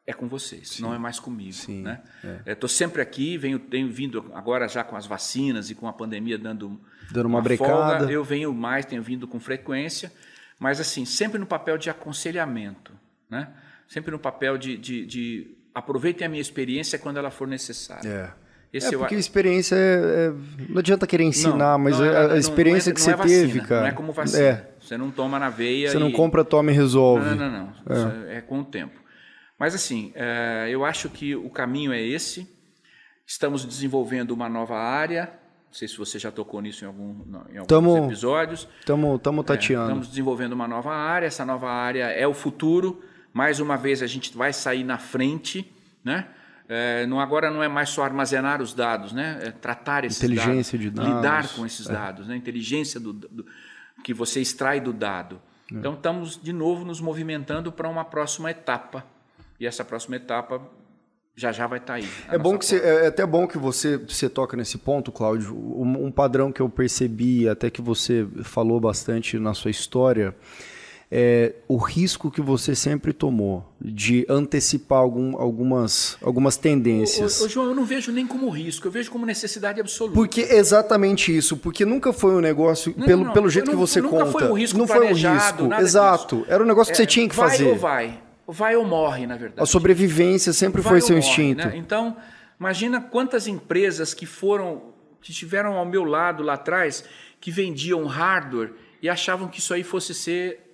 é com vocês, Sim. não é mais comigo. Sim. Né? É. Estou sempre aqui, venho, tenho vindo agora já com as vacinas e com a pandemia dando, dando uma, uma brecada. Folga, eu venho mais, tenho vindo com frequência mas assim, sempre no papel de aconselhamento, né? sempre no papel de, de, de aproveitem a minha experiência quando ela for necessária. É. Esse é porque eu... experiência é, é, não adianta querer ensinar, não, mas não é, a, experiência não é, que você vacina, teve, cara. Não é como vacina. É. Você não toma na veia. Você e... não compra, toma e resolve. Não, não, não. É. é. com o tempo. Mas assim, é, eu acho que o caminho é esse. Estamos desenvolvendo uma nova área não sei se você já tocou nisso em, algum, em alguns tamo, episódios. Estamos tateando. É, estamos desenvolvendo uma nova área. Essa nova área é o futuro. Mais uma vez, a gente vai sair na frente. Né? É, não, agora não é mais só armazenar os dados, né? É tratar esses Inteligência dados, de dados. lidar com esses é. dados, né? inteligência do, do, que você extrai do dado. É. Então, estamos de novo nos movimentando para uma próxima etapa. E essa próxima etapa já já vai estar tá aí. É bom que você, é até bom que você, você toca nesse ponto, Cláudio. Um, um, padrão que eu percebi, até que você falou bastante na sua história, é o risco que você sempre tomou de antecipar algum, algumas, algumas tendências. Ô, ô, João, eu não vejo nem como risco, eu vejo como necessidade absoluta. Porque exatamente isso, porque nunca foi um negócio, não, pelo, não, pelo jeito não, que você nunca conta. Foi um risco não foi um risco, exato. Disso. Era um negócio que é, você tinha que vai fazer. Vai ou vai vai ou morre, na verdade. A sobrevivência sempre vai foi seu morre, instinto. Né? Então, imagina quantas empresas que foram, que estiveram ao meu lado lá atrás, que vendiam hardware e achavam que isso aí fosse ser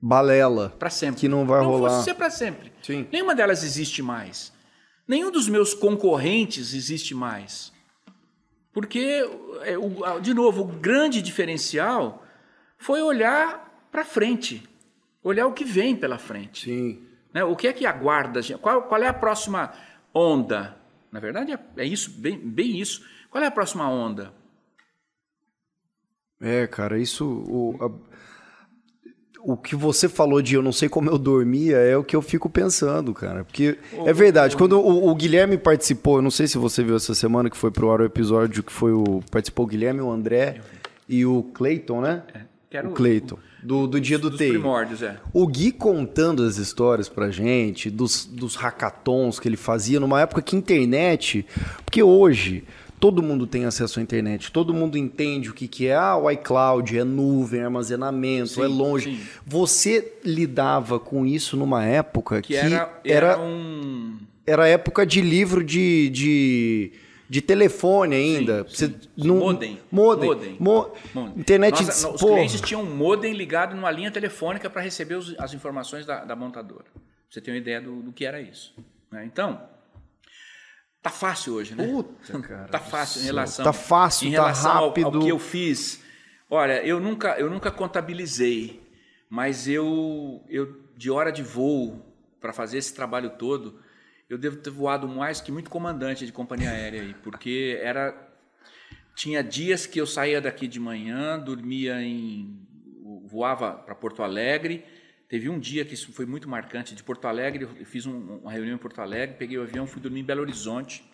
balela para sempre. Que não vai não rolar. Fosse ser para sempre. Sim. Nenhuma delas existe mais. Nenhum dos meus concorrentes existe mais. Porque, de novo, o grande diferencial foi olhar para frente olhar o que vem pela frente. Sim. Né? O que é que aguarda? Qual, qual é a próxima onda? Na verdade, é, é isso, bem, bem isso. Qual é a próxima onda? É, cara, isso. O, o que você falou de eu não sei como eu dormia é o que eu fico pensando, cara. Porque é verdade, quando o, o, Guilherme participou, eu não sei se você viu essa semana que foi pro ar o episódio que foi o. Participou o Guilherme, o André e o Clayton, né? É. O Cleiton, do, do dia do TI. primórdios, é. O Gui contando as histórias pra gente, dos, dos hackathons que ele fazia numa época que internet. Porque hoje todo mundo tem acesso à internet, todo mundo entende o que, que é ah, o iCloud, é nuvem, é armazenamento, Sim, é longe. sim. Você lidava com isso numa época que, Que era, era, era um. era época de livro de, de, de telefone ainda. Sim, sim. não- Modem. Modem. Modem. Mo- Modem. Internet Nossa, os clientes tinham um modem ligado numa linha telefônica para receber os- as informações da, da montadora. Pra Você tem uma ideia do, do que era isso. né? Então, tá fácil hoje, né? Puta, cara. tá fácil em relação. Tá fácil, em tá relação ao- rápido. Ao, que eu fiz. Olha, eu nunca, eu nunca contabilizei, mas eu, eu de hora de voo para fazer esse trabalho todo, eu devo ter voado mais que muito comandante de companhia aérea aí, porque era tinha dias que eu saía daqui de manhã, dormia em voava para Porto Alegre. Teve um dia que isso foi muito marcante de Porto Alegre, eu fiz um- uma reunião em Porto Alegre, peguei o avião, fui dormir em Belo Horizonte.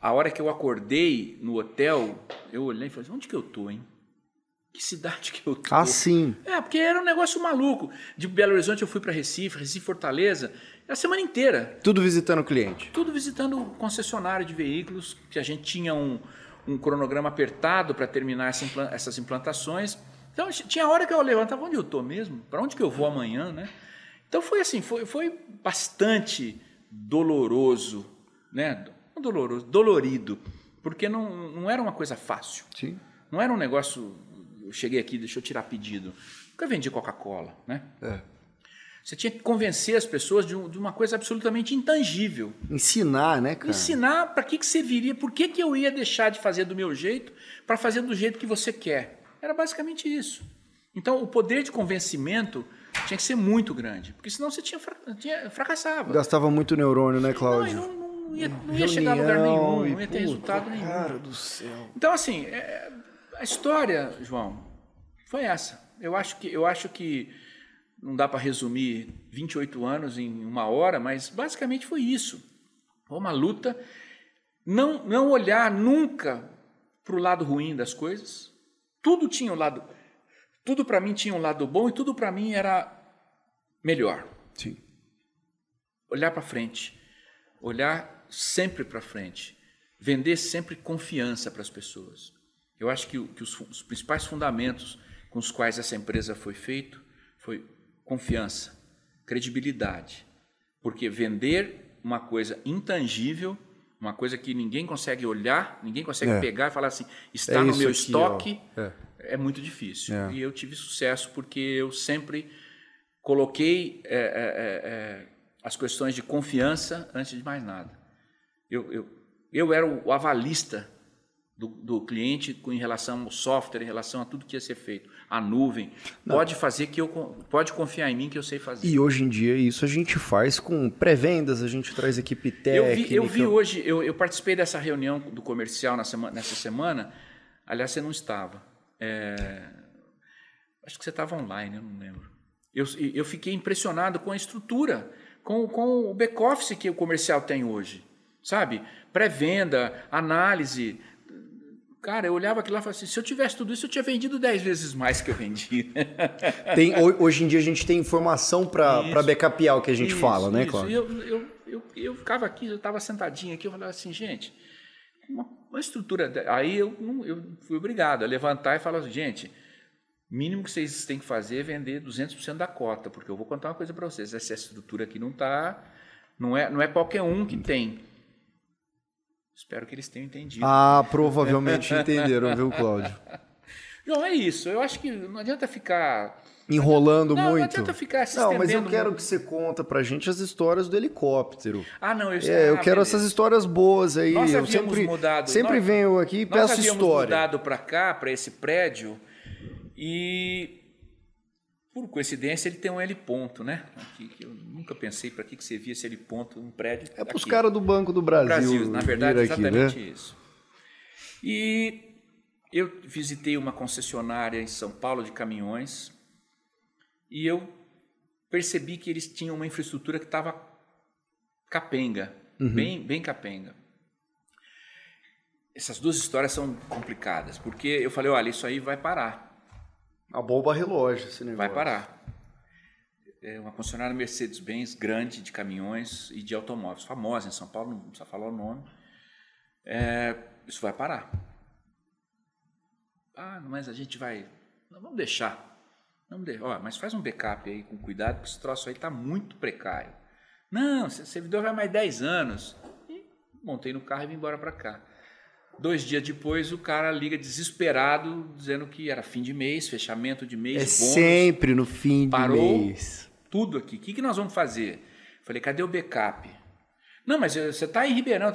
A hora que eu acordei no hotel, eu olhei e falei: onde que eu tô, hein? Que cidade que eu tô? Ah, sim. É, porque era um negócio maluco. De Belo Horizonte eu fui para Recife, Recife Fortaleza, a semana inteira Tudo visitando o cliente. tudo visitando concessionário de veículos, que a gente tinha um, um cronograma apertado para terminar essa essas implantações. Então, tinha hora que eu levantava, onde eu estou mesmo? Para onde que eu vou amanhã? Né? Então, foi assim, foi, foi bastante doloroso, né? Não doloroso, dolorido, porque não, não era uma coisa fácil. Sim. Não era um negócio, eu cheguei aqui, deixa eu tirar pedido. Nunca vendi Coca-Cola, né? É. Você tinha que convencer as pessoas de, um- de uma coisa absolutamente intangível. Ensinar, né, cara? Ensinar para que, que serviria, por que, que eu ia deixar de fazer do meu jeito para fazer do jeito que você quer. Era basicamente isso. Então, o poder de convencimento tinha que ser muito grande, porque senão você tinha, tinha fracassava. Gastava muito neurônio, né, Não, Cláudio? e não, não ia, não ia chegar a lugar nenhum, não ia ter puta, resultado nenhum. Cara do céu. Então, assim, é, a história, João, foi essa. Eu acho que, eu acho que não dá para resumir 28 anos em uma hora, mas basicamente foi isso. Foi uma luta. Não, não olhar nunca para o lado ruim das coisas. Tudo tinha um lado. Tudo para mim tinha um lado bom e tudo para mim era melhor Sim. olhar para frente, olhar sempre para frente, vender sempre confiança para as pessoas. Eu acho que, que os, os principais fundamentos com os quais essa empresa foi feito foi confiança, credibilidade, porque vender uma coisa intangível, uma coisa que ninguém consegue olhar, ninguém consegue É. pegar e falar assim, está É no meu aqui, estoque. É. é muito difícil. É. E eu tive sucesso porque eu sempre coloquei é, é, as questões de confiança antes de mais nada. Eu, eu, eu era o avalista do, do cliente com- em relação ao software, em relação a tudo que ia ser feito. A nuvem. Pode fazer que eu pode confiar em mim que eu sei fazer. E hoje em dia isso a gente faz com pré-vendas, a gente traz equipe Eu técnica. vi, eu vi hoje, eu, eu participei dessa reunião do comercial na semana, nessa semana. Aliás, você não estava. É, acho que você estava online, eu não lembro. Eu, eu fiquei impressionado com a estrutura, com, com o back-office que o comercial tem hoje. Sabe? Pré-venda, análise. Cara, eu olhava aquilo lá e falava assim: se eu tivesse tudo isso, eu tinha vendido 10 vezes mais que eu vendi. Tem, ho- hoje em dia a gente tem informação para Isso. backupear o que a gente Isso, fala, né, isso. Cláudio? E Eu, eu, eu, eu ficava aqui, eu estava sentadinho aqui, eu falava assim, gente, uma, uma estrutura. Aí eu, eu fui obrigado a levantar e falar assim, gente, mínimo que vocês têm que fazer é vender 200% da cota, porque eu vou contar uma coisa para vocês, essa estrutura aqui não está. Não é, não é qualquer um que tem. Espero que eles tenham entendido. Ah, provavelmente entenderam, viu, Cláudio? Não, é isso. Eu acho que não adianta ficar. Enrolando Não, não muito. adianta ficar se Não, mas eu quero muito. que você conta pra gente as histórias do helicóptero. Ah, não, eu É, eu ah, quero beleza. essas histórias boas aí. Nós eu havíamos sempre, mudado- sempre nós- venho aqui e Nós peço havíamos história. mudado para cá, para esse prédio, e por coincidência ele tem um L ponto, né? Aqui, que eu nunca pensei para que, que servia esse L ponto um prédio. É pros aqui. caras do Banco do Brasil. Brasil, na verdade, aqui, exatamente né? isso. E eu visitei uma concessionária em São Paulo de caminhões e eu percebi que eles tinham uma infraestrutura que estava capenga, Uhum. bem, bem capenga. Essas duas histórias são complicadas, porque eu falei, olha, isso aí vai parar. A bomba relógio, esse negócio. Vai parar. É uma concessionária Mercedes-Benz grande de caminhões e de automóveis, famosa em São Paulo, não precisa falar o nome. É, isso vai parar. Ah, mas a gente vai. Não, vamos deixar. Vamos de... Ó, mas faz um backup aí com cuidado, porque esse troço aí está muito precário. Não, esse servidor vai mais 10 anos. E montei no carro e vim embora para cá. Dois dias depois, o cara liga desesperado, dizendo que era fim de mês, fechamento de mês. É bônus. sempre no fim Parou do mês. tudo aqui. O que, que nós vamos fazer? Falei, cadê o backup? Não, mas você está em Ribeirão.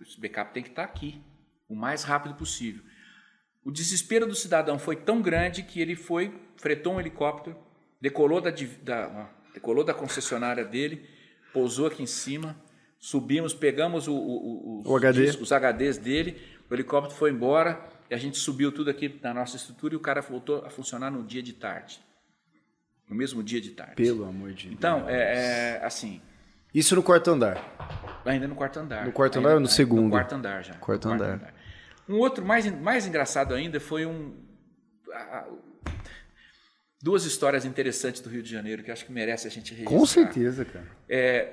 Esse backup tem que estar aqui, o mais rápido possível. O desespero do cidadão foi tão grande que ele foi, fretou um helicóptero, decolou da, da- decolou da concessionária dele, pousou aqui em cima, subimos, pegamos o, o- o- O HD. discos, os HDs dele, o helicóptero foi embora e a gente subiu tudo aqui na nossa estrutura e o cara voltou a funcionar no dia de tarde. No mesmo dia de tarde. Pelo amor de Deus. Então, é, é, assim, Isso no quarto andar. ainda no quarto andar. No quarto Ainda- andar ou no ainda segundo? No quarto andar já. Quarto No andar. Um outro mais, mais engraçado ainda foi um. a- duas histórias interessantes do Rio de Janeiro que acho que merece a gente registrar. Com certeza, cara. É,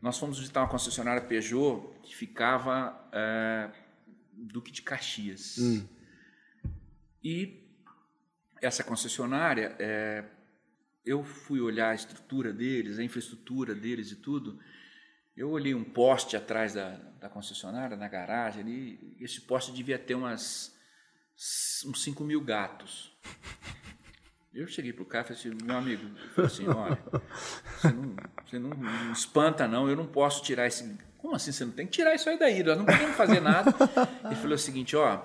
nós fomos visitar uma concessionária Peugeot que ficava é, Duque de Caxias. Hum. E essa concessionária, é, eu fui olhar a estrutura deles, a infraestrutura deles e tudo. Eu olhei um poste atrás da, da concessionária, na garagem ali. e Esse poste devia ter umas, uns 5 mil gatos. Eu cheguei pro cara e falei assim, meu amigo, falei assim, olha, você não, você não, não espanta não, eu não posso tirar esse... Como assim você não tem que tirar isso aí daí? Nós não podemos fazer nada. Ele falou o seguinte, ó,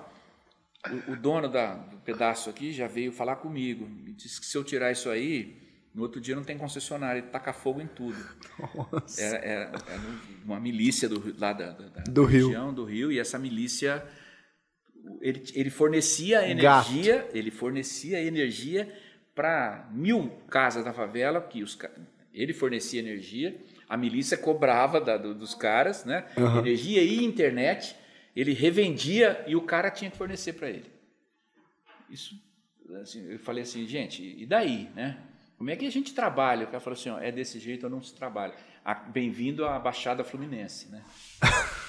o, o dono da, do pedaço aqui já veio falar comigo, me disse que se eu tirar isso aí, no outro dia não tem concessionária, ele taca fogo em tudo. Era, era- era uma milícia do, lá da, da, da Do Rio. região do Rio, e essa milícia ele, ele fornecia Gato. energia, ele fornecia energia para mil casas da favela, que os, ele fornecia energia, a milícia cobrava da- do- dos caras, né? Energia e internet, ele revendia e o cara tinha que fornecer para ele. Isso, assim, eu falei assim, gente, e daí, né? Como é que a gente trabalha? O cara falou assim, ó, é desse jeito ou não se trabalha. Bem-vindo à Baixada Fluminense, né?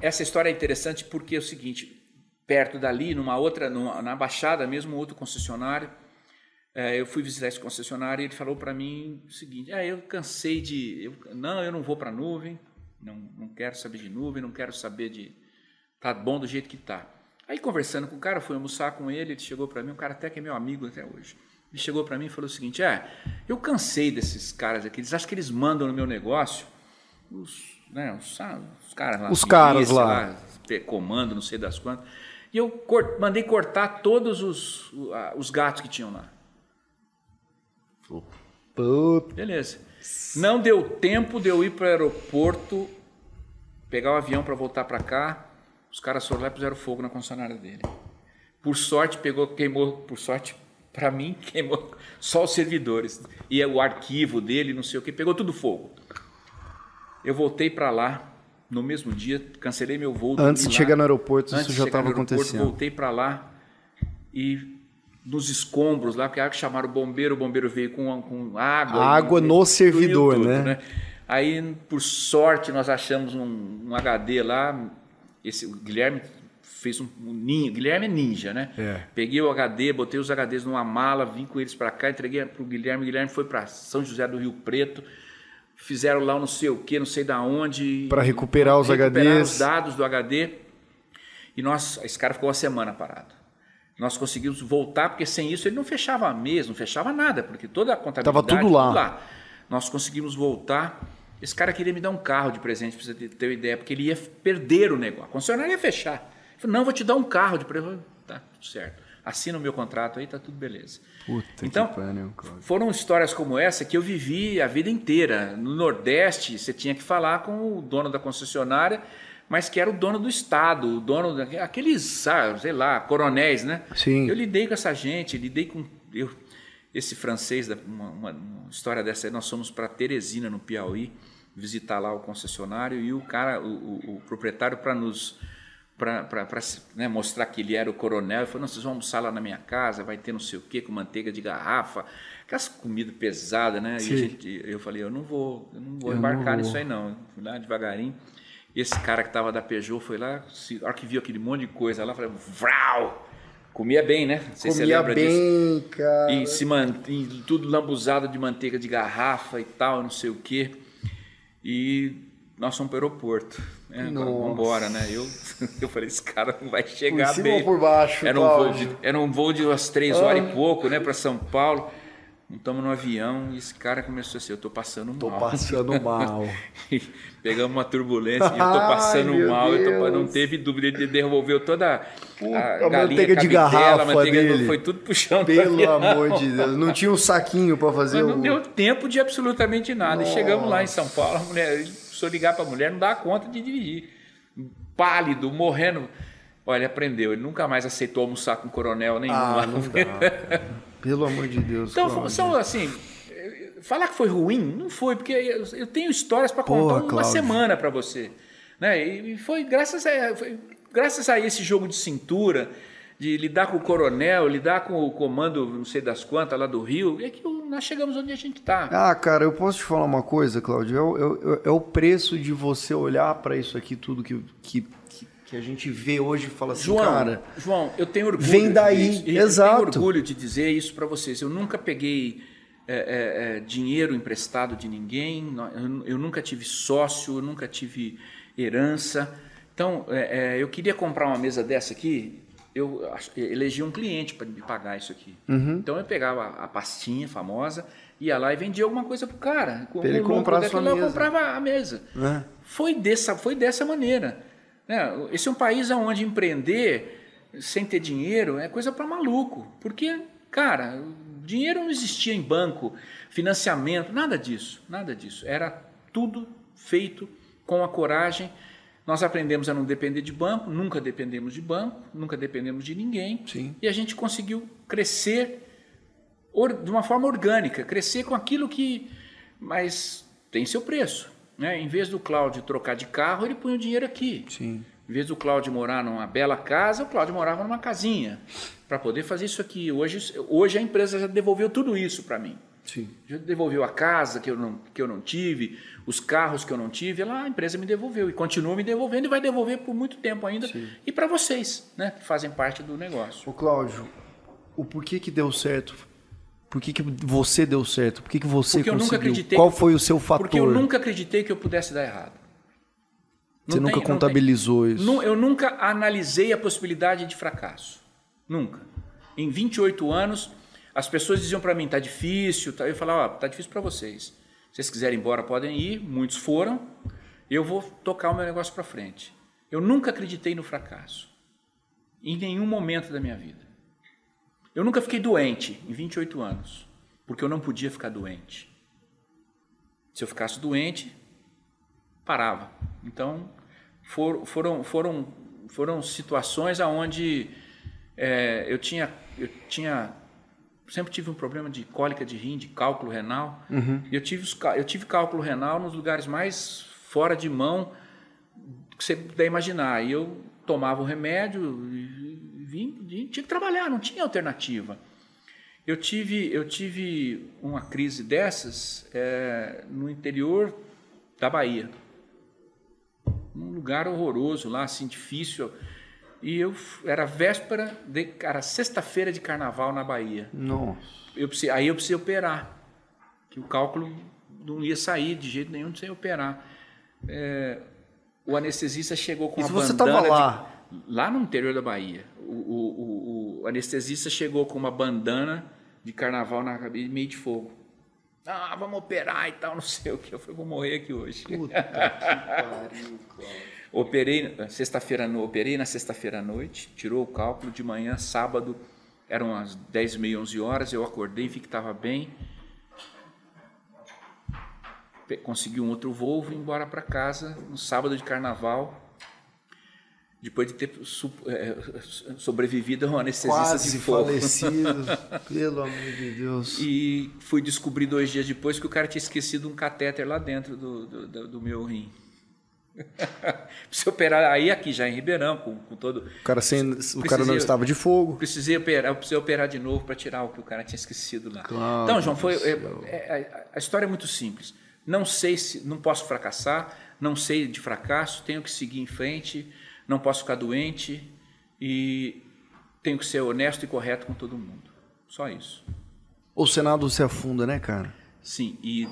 Essa história é interessante porque é o seguinte, perto dali, numa outra, numa, na Baixada mesmo, outro concessionário, eh, eu fui visitar esse concessionário e ele falou para mim o seguinte, ah, eu cansei de, eu- não, eu não vou para nuvem, não, não quero saber de nuvem, não quero saber de, tá bom do jeito que tá. Aí conversando com o cara, fui almoçar com ele, ele chegou para mim, um cara até que é meu amigo até hoje. Ele chegou para mim e falou o seguinte: "É, eu cansei desses caras aqui, eles acham que eles mandam no meu negócio. Os, né, os, os caras lá, Os caras lá. pe- comando, não sei das quantas. E eu mandei cortar todos os, os gatos que tinham lá. Puta. Beleza. Não deu tempo de eu ir para o aeroporto, pegar o avião para voltar para cá. Os caras foram lá e puseram fogo na concessionária dele. Por sorte, pegou, queimou, por sorte, para mim, queimou só os servidores. E o arquivo dele, não sei o que, pegou tudo fogo. Eu voltei para lá no mesmo dia, cancelei meu voo. Antes de lá. chegar no aeroporto, Antes isso já estava acontecendo. Voltei para lá e nos escombros lá, porque a chamaram o bombeiro, o bombeiro veio com, com água. Água e- no servidor, tudo, né? Aí, por sorte, nós achamos um, um HD lá. Esse, o Guilherme fez um, um ninho. Guilherme é ninja, né? É. Peguei o HD, botei os HDs numa mala, vim com eles para cá, entreguei para o Guilherme. O Guilherme foi para São José do Rio Preto. Fizeram lá não sei o que, não sei da onde. Pra recuperar os Recuperaram HDs. os dados do HD. E nós, esse cara ficou uma semana parado. Nós conseguimos voltar, porque sem isso ele não fechava a mesa, não fechava nada, porque toda a contabilidade... Tava tudo lá. Nós conseguimos voltar. Esse cara queria me dar um carro de presente, pra você ter, ter uma ideia, porque ele ia perder o negócio. A concessionária ia fechar. Ele falou, não, vou te dar um carro de presente. Tá, tudo certo. Assina o meu contrato aí, tá tudo beleza. Puta Então, que cara. foram histórias como essa que eu vivi a vida inteira. No Nordeste, você tinha que falar com o dono da concessionária, mas que era o dono do Estado, o dono daqueles, sei lá, coronéis, né? Sim. Eu lidei com essa gente, lidei com. Eu, esse francês, uma, uma- uma história dessa nós fomos para Teresina, no Piauí, visitar lá o concessionário e o cara, o, o- o proprietário, para nos para né, mostrar que ele era o coronel. Ele falou: não, vocês vão almoçar lá na minha casa, vai ter não sei o quê, com manteiga de garrafa, aquelas comidas pesadas, né? E gente, eu falei: eu não vou, eu não vou eu embarcar não vou. nisso aí, não. Fui lá devagarinho. Esse cara que estava da Peugeot foi lá, se, a hora que viu aquele monte de coisa lá, falei: Vrau! Comia bem, né? Não sei Comia se você lembra bem, disso. cara. E, se man... e tudo lambuzado de manteiga de garrafa e tal, não sei o quê. E nós fomos para o aeroporto. Né? Vamos embora, né? Eu, eu falei, esse cara não vai chegar por cima bem. Ou por baixo, era um, voo de, era um voo de umas três horas ah. e pouco, né? Para São Paulo. Estamos no avião e esse cara começou assim, eu tô passando mal. Tô passando mal. Pegamos uma turbulência e eu tô passando Ai, mal. Tô, não teve dúvida, ele devolveu toda Puta, a, a manteiga de garrafa manteiga dele. Foi tudo puxando. Pelo amor de Deus. Não tinha um saquinho para fazer Mas Não deu tempo de absolutamente nada. Nossa. E chegamos lá em São Paulo, a mulher, se eu ligar para a mulher, não dá conta de dirigir. Pálido, morrendo. Olha, ele aprendeu. Ele nunca mais aceitou almoçar com coronel nenhum. Ah, não dá. Pelo amor de Deus. Então, são assim. Falar que foi ruim, não foi, porque eu tenho histórias para contar uma Cláudio. semana para você. Né? E foi graças a, foi graças a esse jogo de cintura, de lidar com o coronel, lidar com o comando, não sei das quantas, lá do Rio, é que nós chegamos onde a gente está. Ah, cara, eu posso te falar uma coisa, Cláudio? É, é, é o preço de você olhar para isso aqui tudo que, que, que a gente vê hoje e fala assim, João, cara. João, eu tenho orgulho. Vem daí, de, exato. Eu tenho orgulho de dizer isso para vocês. Eu nunca peguei é, é, é, dinheiro emprestado de ninguém, eu, eu, nunca tive sócio, eu nunca tive herança. Então, é, é, eu queria comprar uma mesa dessa aqui, eu elegi um cliente para me pagar isso aqui. Uhum. Então eu pegava a pastinha famosa, ia lá e vendia alguma coisa pro cara. Com, ele comprar a sua mesa. Eu comprava a mesa. É. Foi, dessa, foi dessa maneira. Né? Esse é um país onde empreender sem ter dinheiro é coisa para maluco. Porque, cara, dinheiro não existia em banco, financiamento, nada disso, nada disso. Era tudo feito com a coragem. Nós aprendemos a não depender de banco, nunca dependemos de banco, nunca dependemos de ninguém. Sim. E a gente conseguiu crescer de uma forma orgânica, crescer com aquilo que. Mas tem seu preço. Né? Em vez do Cláudio trocar de carro, ele põe o dinheiro aqui. Sim. Em vez do Cláudio morar numa bela casa, o Cláudio morava numa casinha para poder fazer isso aqui. Hoje, hoje a empresa já devolveu tudo isso para mim. Sim. Já devolveu a casa que eu, não, que eu não tive, os carros que eu não tive, lá a empresa me devolveu e continua me devolvendo e vai devolver por muito tempo ainda. Sim. E para vocês, né, que fazem parte do negócio. O Cláudio, o porquê que deu certo por que, que você deu certo? Por que, que você porque conseguiu? Qual foi o seu fator? Porque eu nunca acreditei que eu pudesse dar errado. Não você tem, nunca contabilizou isso? Eu nunca analisei a possibilidade de fracasso. Nunca. Em 28 anos, as pessoas diziam para mim, tá difícil. Tá? Eu falava, oh, tá difícil para vocês. Se vocês quiserem ir embora, podem ir. Muitos foram. Eu vou tocar o meu negócio para frente. Eu nunca acreditei no fracasso. Em nenhum momento da minha vida. Eu nunca fiquei doente em 28 anos, porque eu não podia ficar doente. Se eu ficasse doente, parava. Então, for, foram, foram, foram situações aonde é, eu tinha, eu tinha sempre tive um problema de cólica de rim, de cálculo renal. Uhum. Eu tive eu tive cálculo renal nos lugares mais fora de mão que você puder imaginar. E eu tomava o remédio, vim, tinha que trabalhar, não tinha alternativa. Eu tive, eu tive uma crise dessas é, no interior da Bahia. Um lugar horroroso lá, assim, difícil. E eu era véspera, de, cara, sexta-feira de carnaval na Bahia. Nossa. Eu precisei, aí eu precisei operar. Que o cálculo não ia sair de jeito nenhum sem operar. É, o anestesista chegou com e uma bandana. Você estava lá? De, lá no interior da Bahia o, o, o, anestesista chegou com uma bandana de carnaval na cabeça, meio de fogo. Ah, vamos operar e tal, não sei o que. Eu falei, vou morrer aqui hoje. Puta que pariu, Operei, sexta-feira, operei na sexta-feira à noite, tirou o cálculo, de manhã, sábado, eram as 10, meia, 11 horas, eu acordei, vi que estava bem, consegui um outro voo, vim embora para casa, no sábado de carnaval, depois de ter é, sobrevivido a uma anestesista Quase de fogo. falecido, pelo amor de Deus. E fui descobrir dois dias depois que o cara tinha esquecido um catéter lá dentro do, do, do meu rim. Precisei operar aí aqui já em Ribeirão, com, com todo. O cara, sem, o cara não estava de fogo. Precisei operar, precisei operar de novo para tirar o que o cara tinha esquecido lá. Claro, então, João, foi, é, é, a história é muito simples. Não sei se. Não posso fracassar, não sei de fracasso, tenho que seguir em frente, não posso ficar doente e tenho que ser honesto e correto com todo mundo. Só isso. O Senado se afunda, né, cara? Sim, e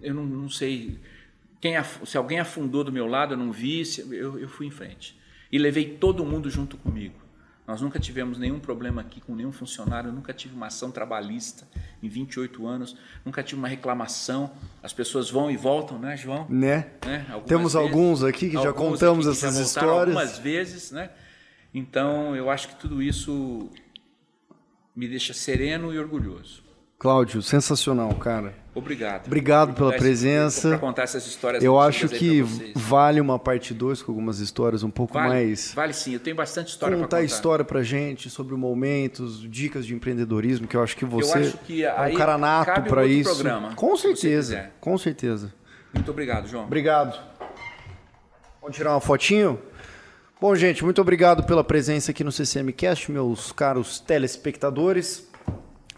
eu não, não sei quem, se alguém afundou do meu lado, eu não vi, eu, eu fui em frente. E levei todo mundo junto comigo. Nós nunca tivemos nenhum problema aqui com nenhum funcionário, nunca tive uma ação trabalhista em 28 anos, nunca tive uma reclamação. As pessoas vão e voltam, né, João? Né? né? Temos vezes, alguns aqui que já contamos que essas já histórias. Algumas vezes, né? Então, eu acho que tudo isso me deixa sereno e orgulhoso. Cláudio, sensacional, cara. Obrigado. Obrigado pela presença. Para contar essas histórias. Eu acho que vale uma parte 2 com algumas histórias um pouco vale, mais. Vale sim, eu tenho bastante história para contar. Contar história para gente sobre momentos, dicas de empreendedorismo, que eu acho que você acho que é um cara nato para isso. Programa, com certeza, com certeza. Muito obrigado, João. Obrigado. Vamos tirar uma fotinho? Bom, gente, muito obrigado pela presença aqui no CCM Cast, meus caros telespectadores.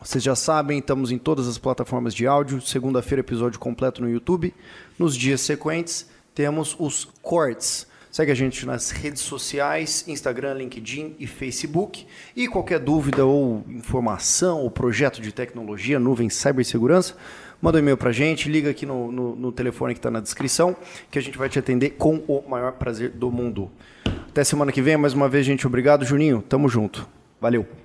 Vocês já sabem, estamos em todas as plataformas de áudio. Segunda-feira, episódio completo no YouTube. Nos dias sequentes, temos os cortes. Segue a gente nas redes sociais, Instagram, LinkedIn e Facebook. E qualquer dúvida ou informação ou projeto de tecnologia, nuvem, cibersegurança, manda um e-mail para a gente, liga aqui no, no, no telefone que está na descrição, que a gente vai te atender com o maior prazer do mundo. Até semana que vem, mais uma vez, gente. Obrigado, Juninho. Tamo junto. Valeu.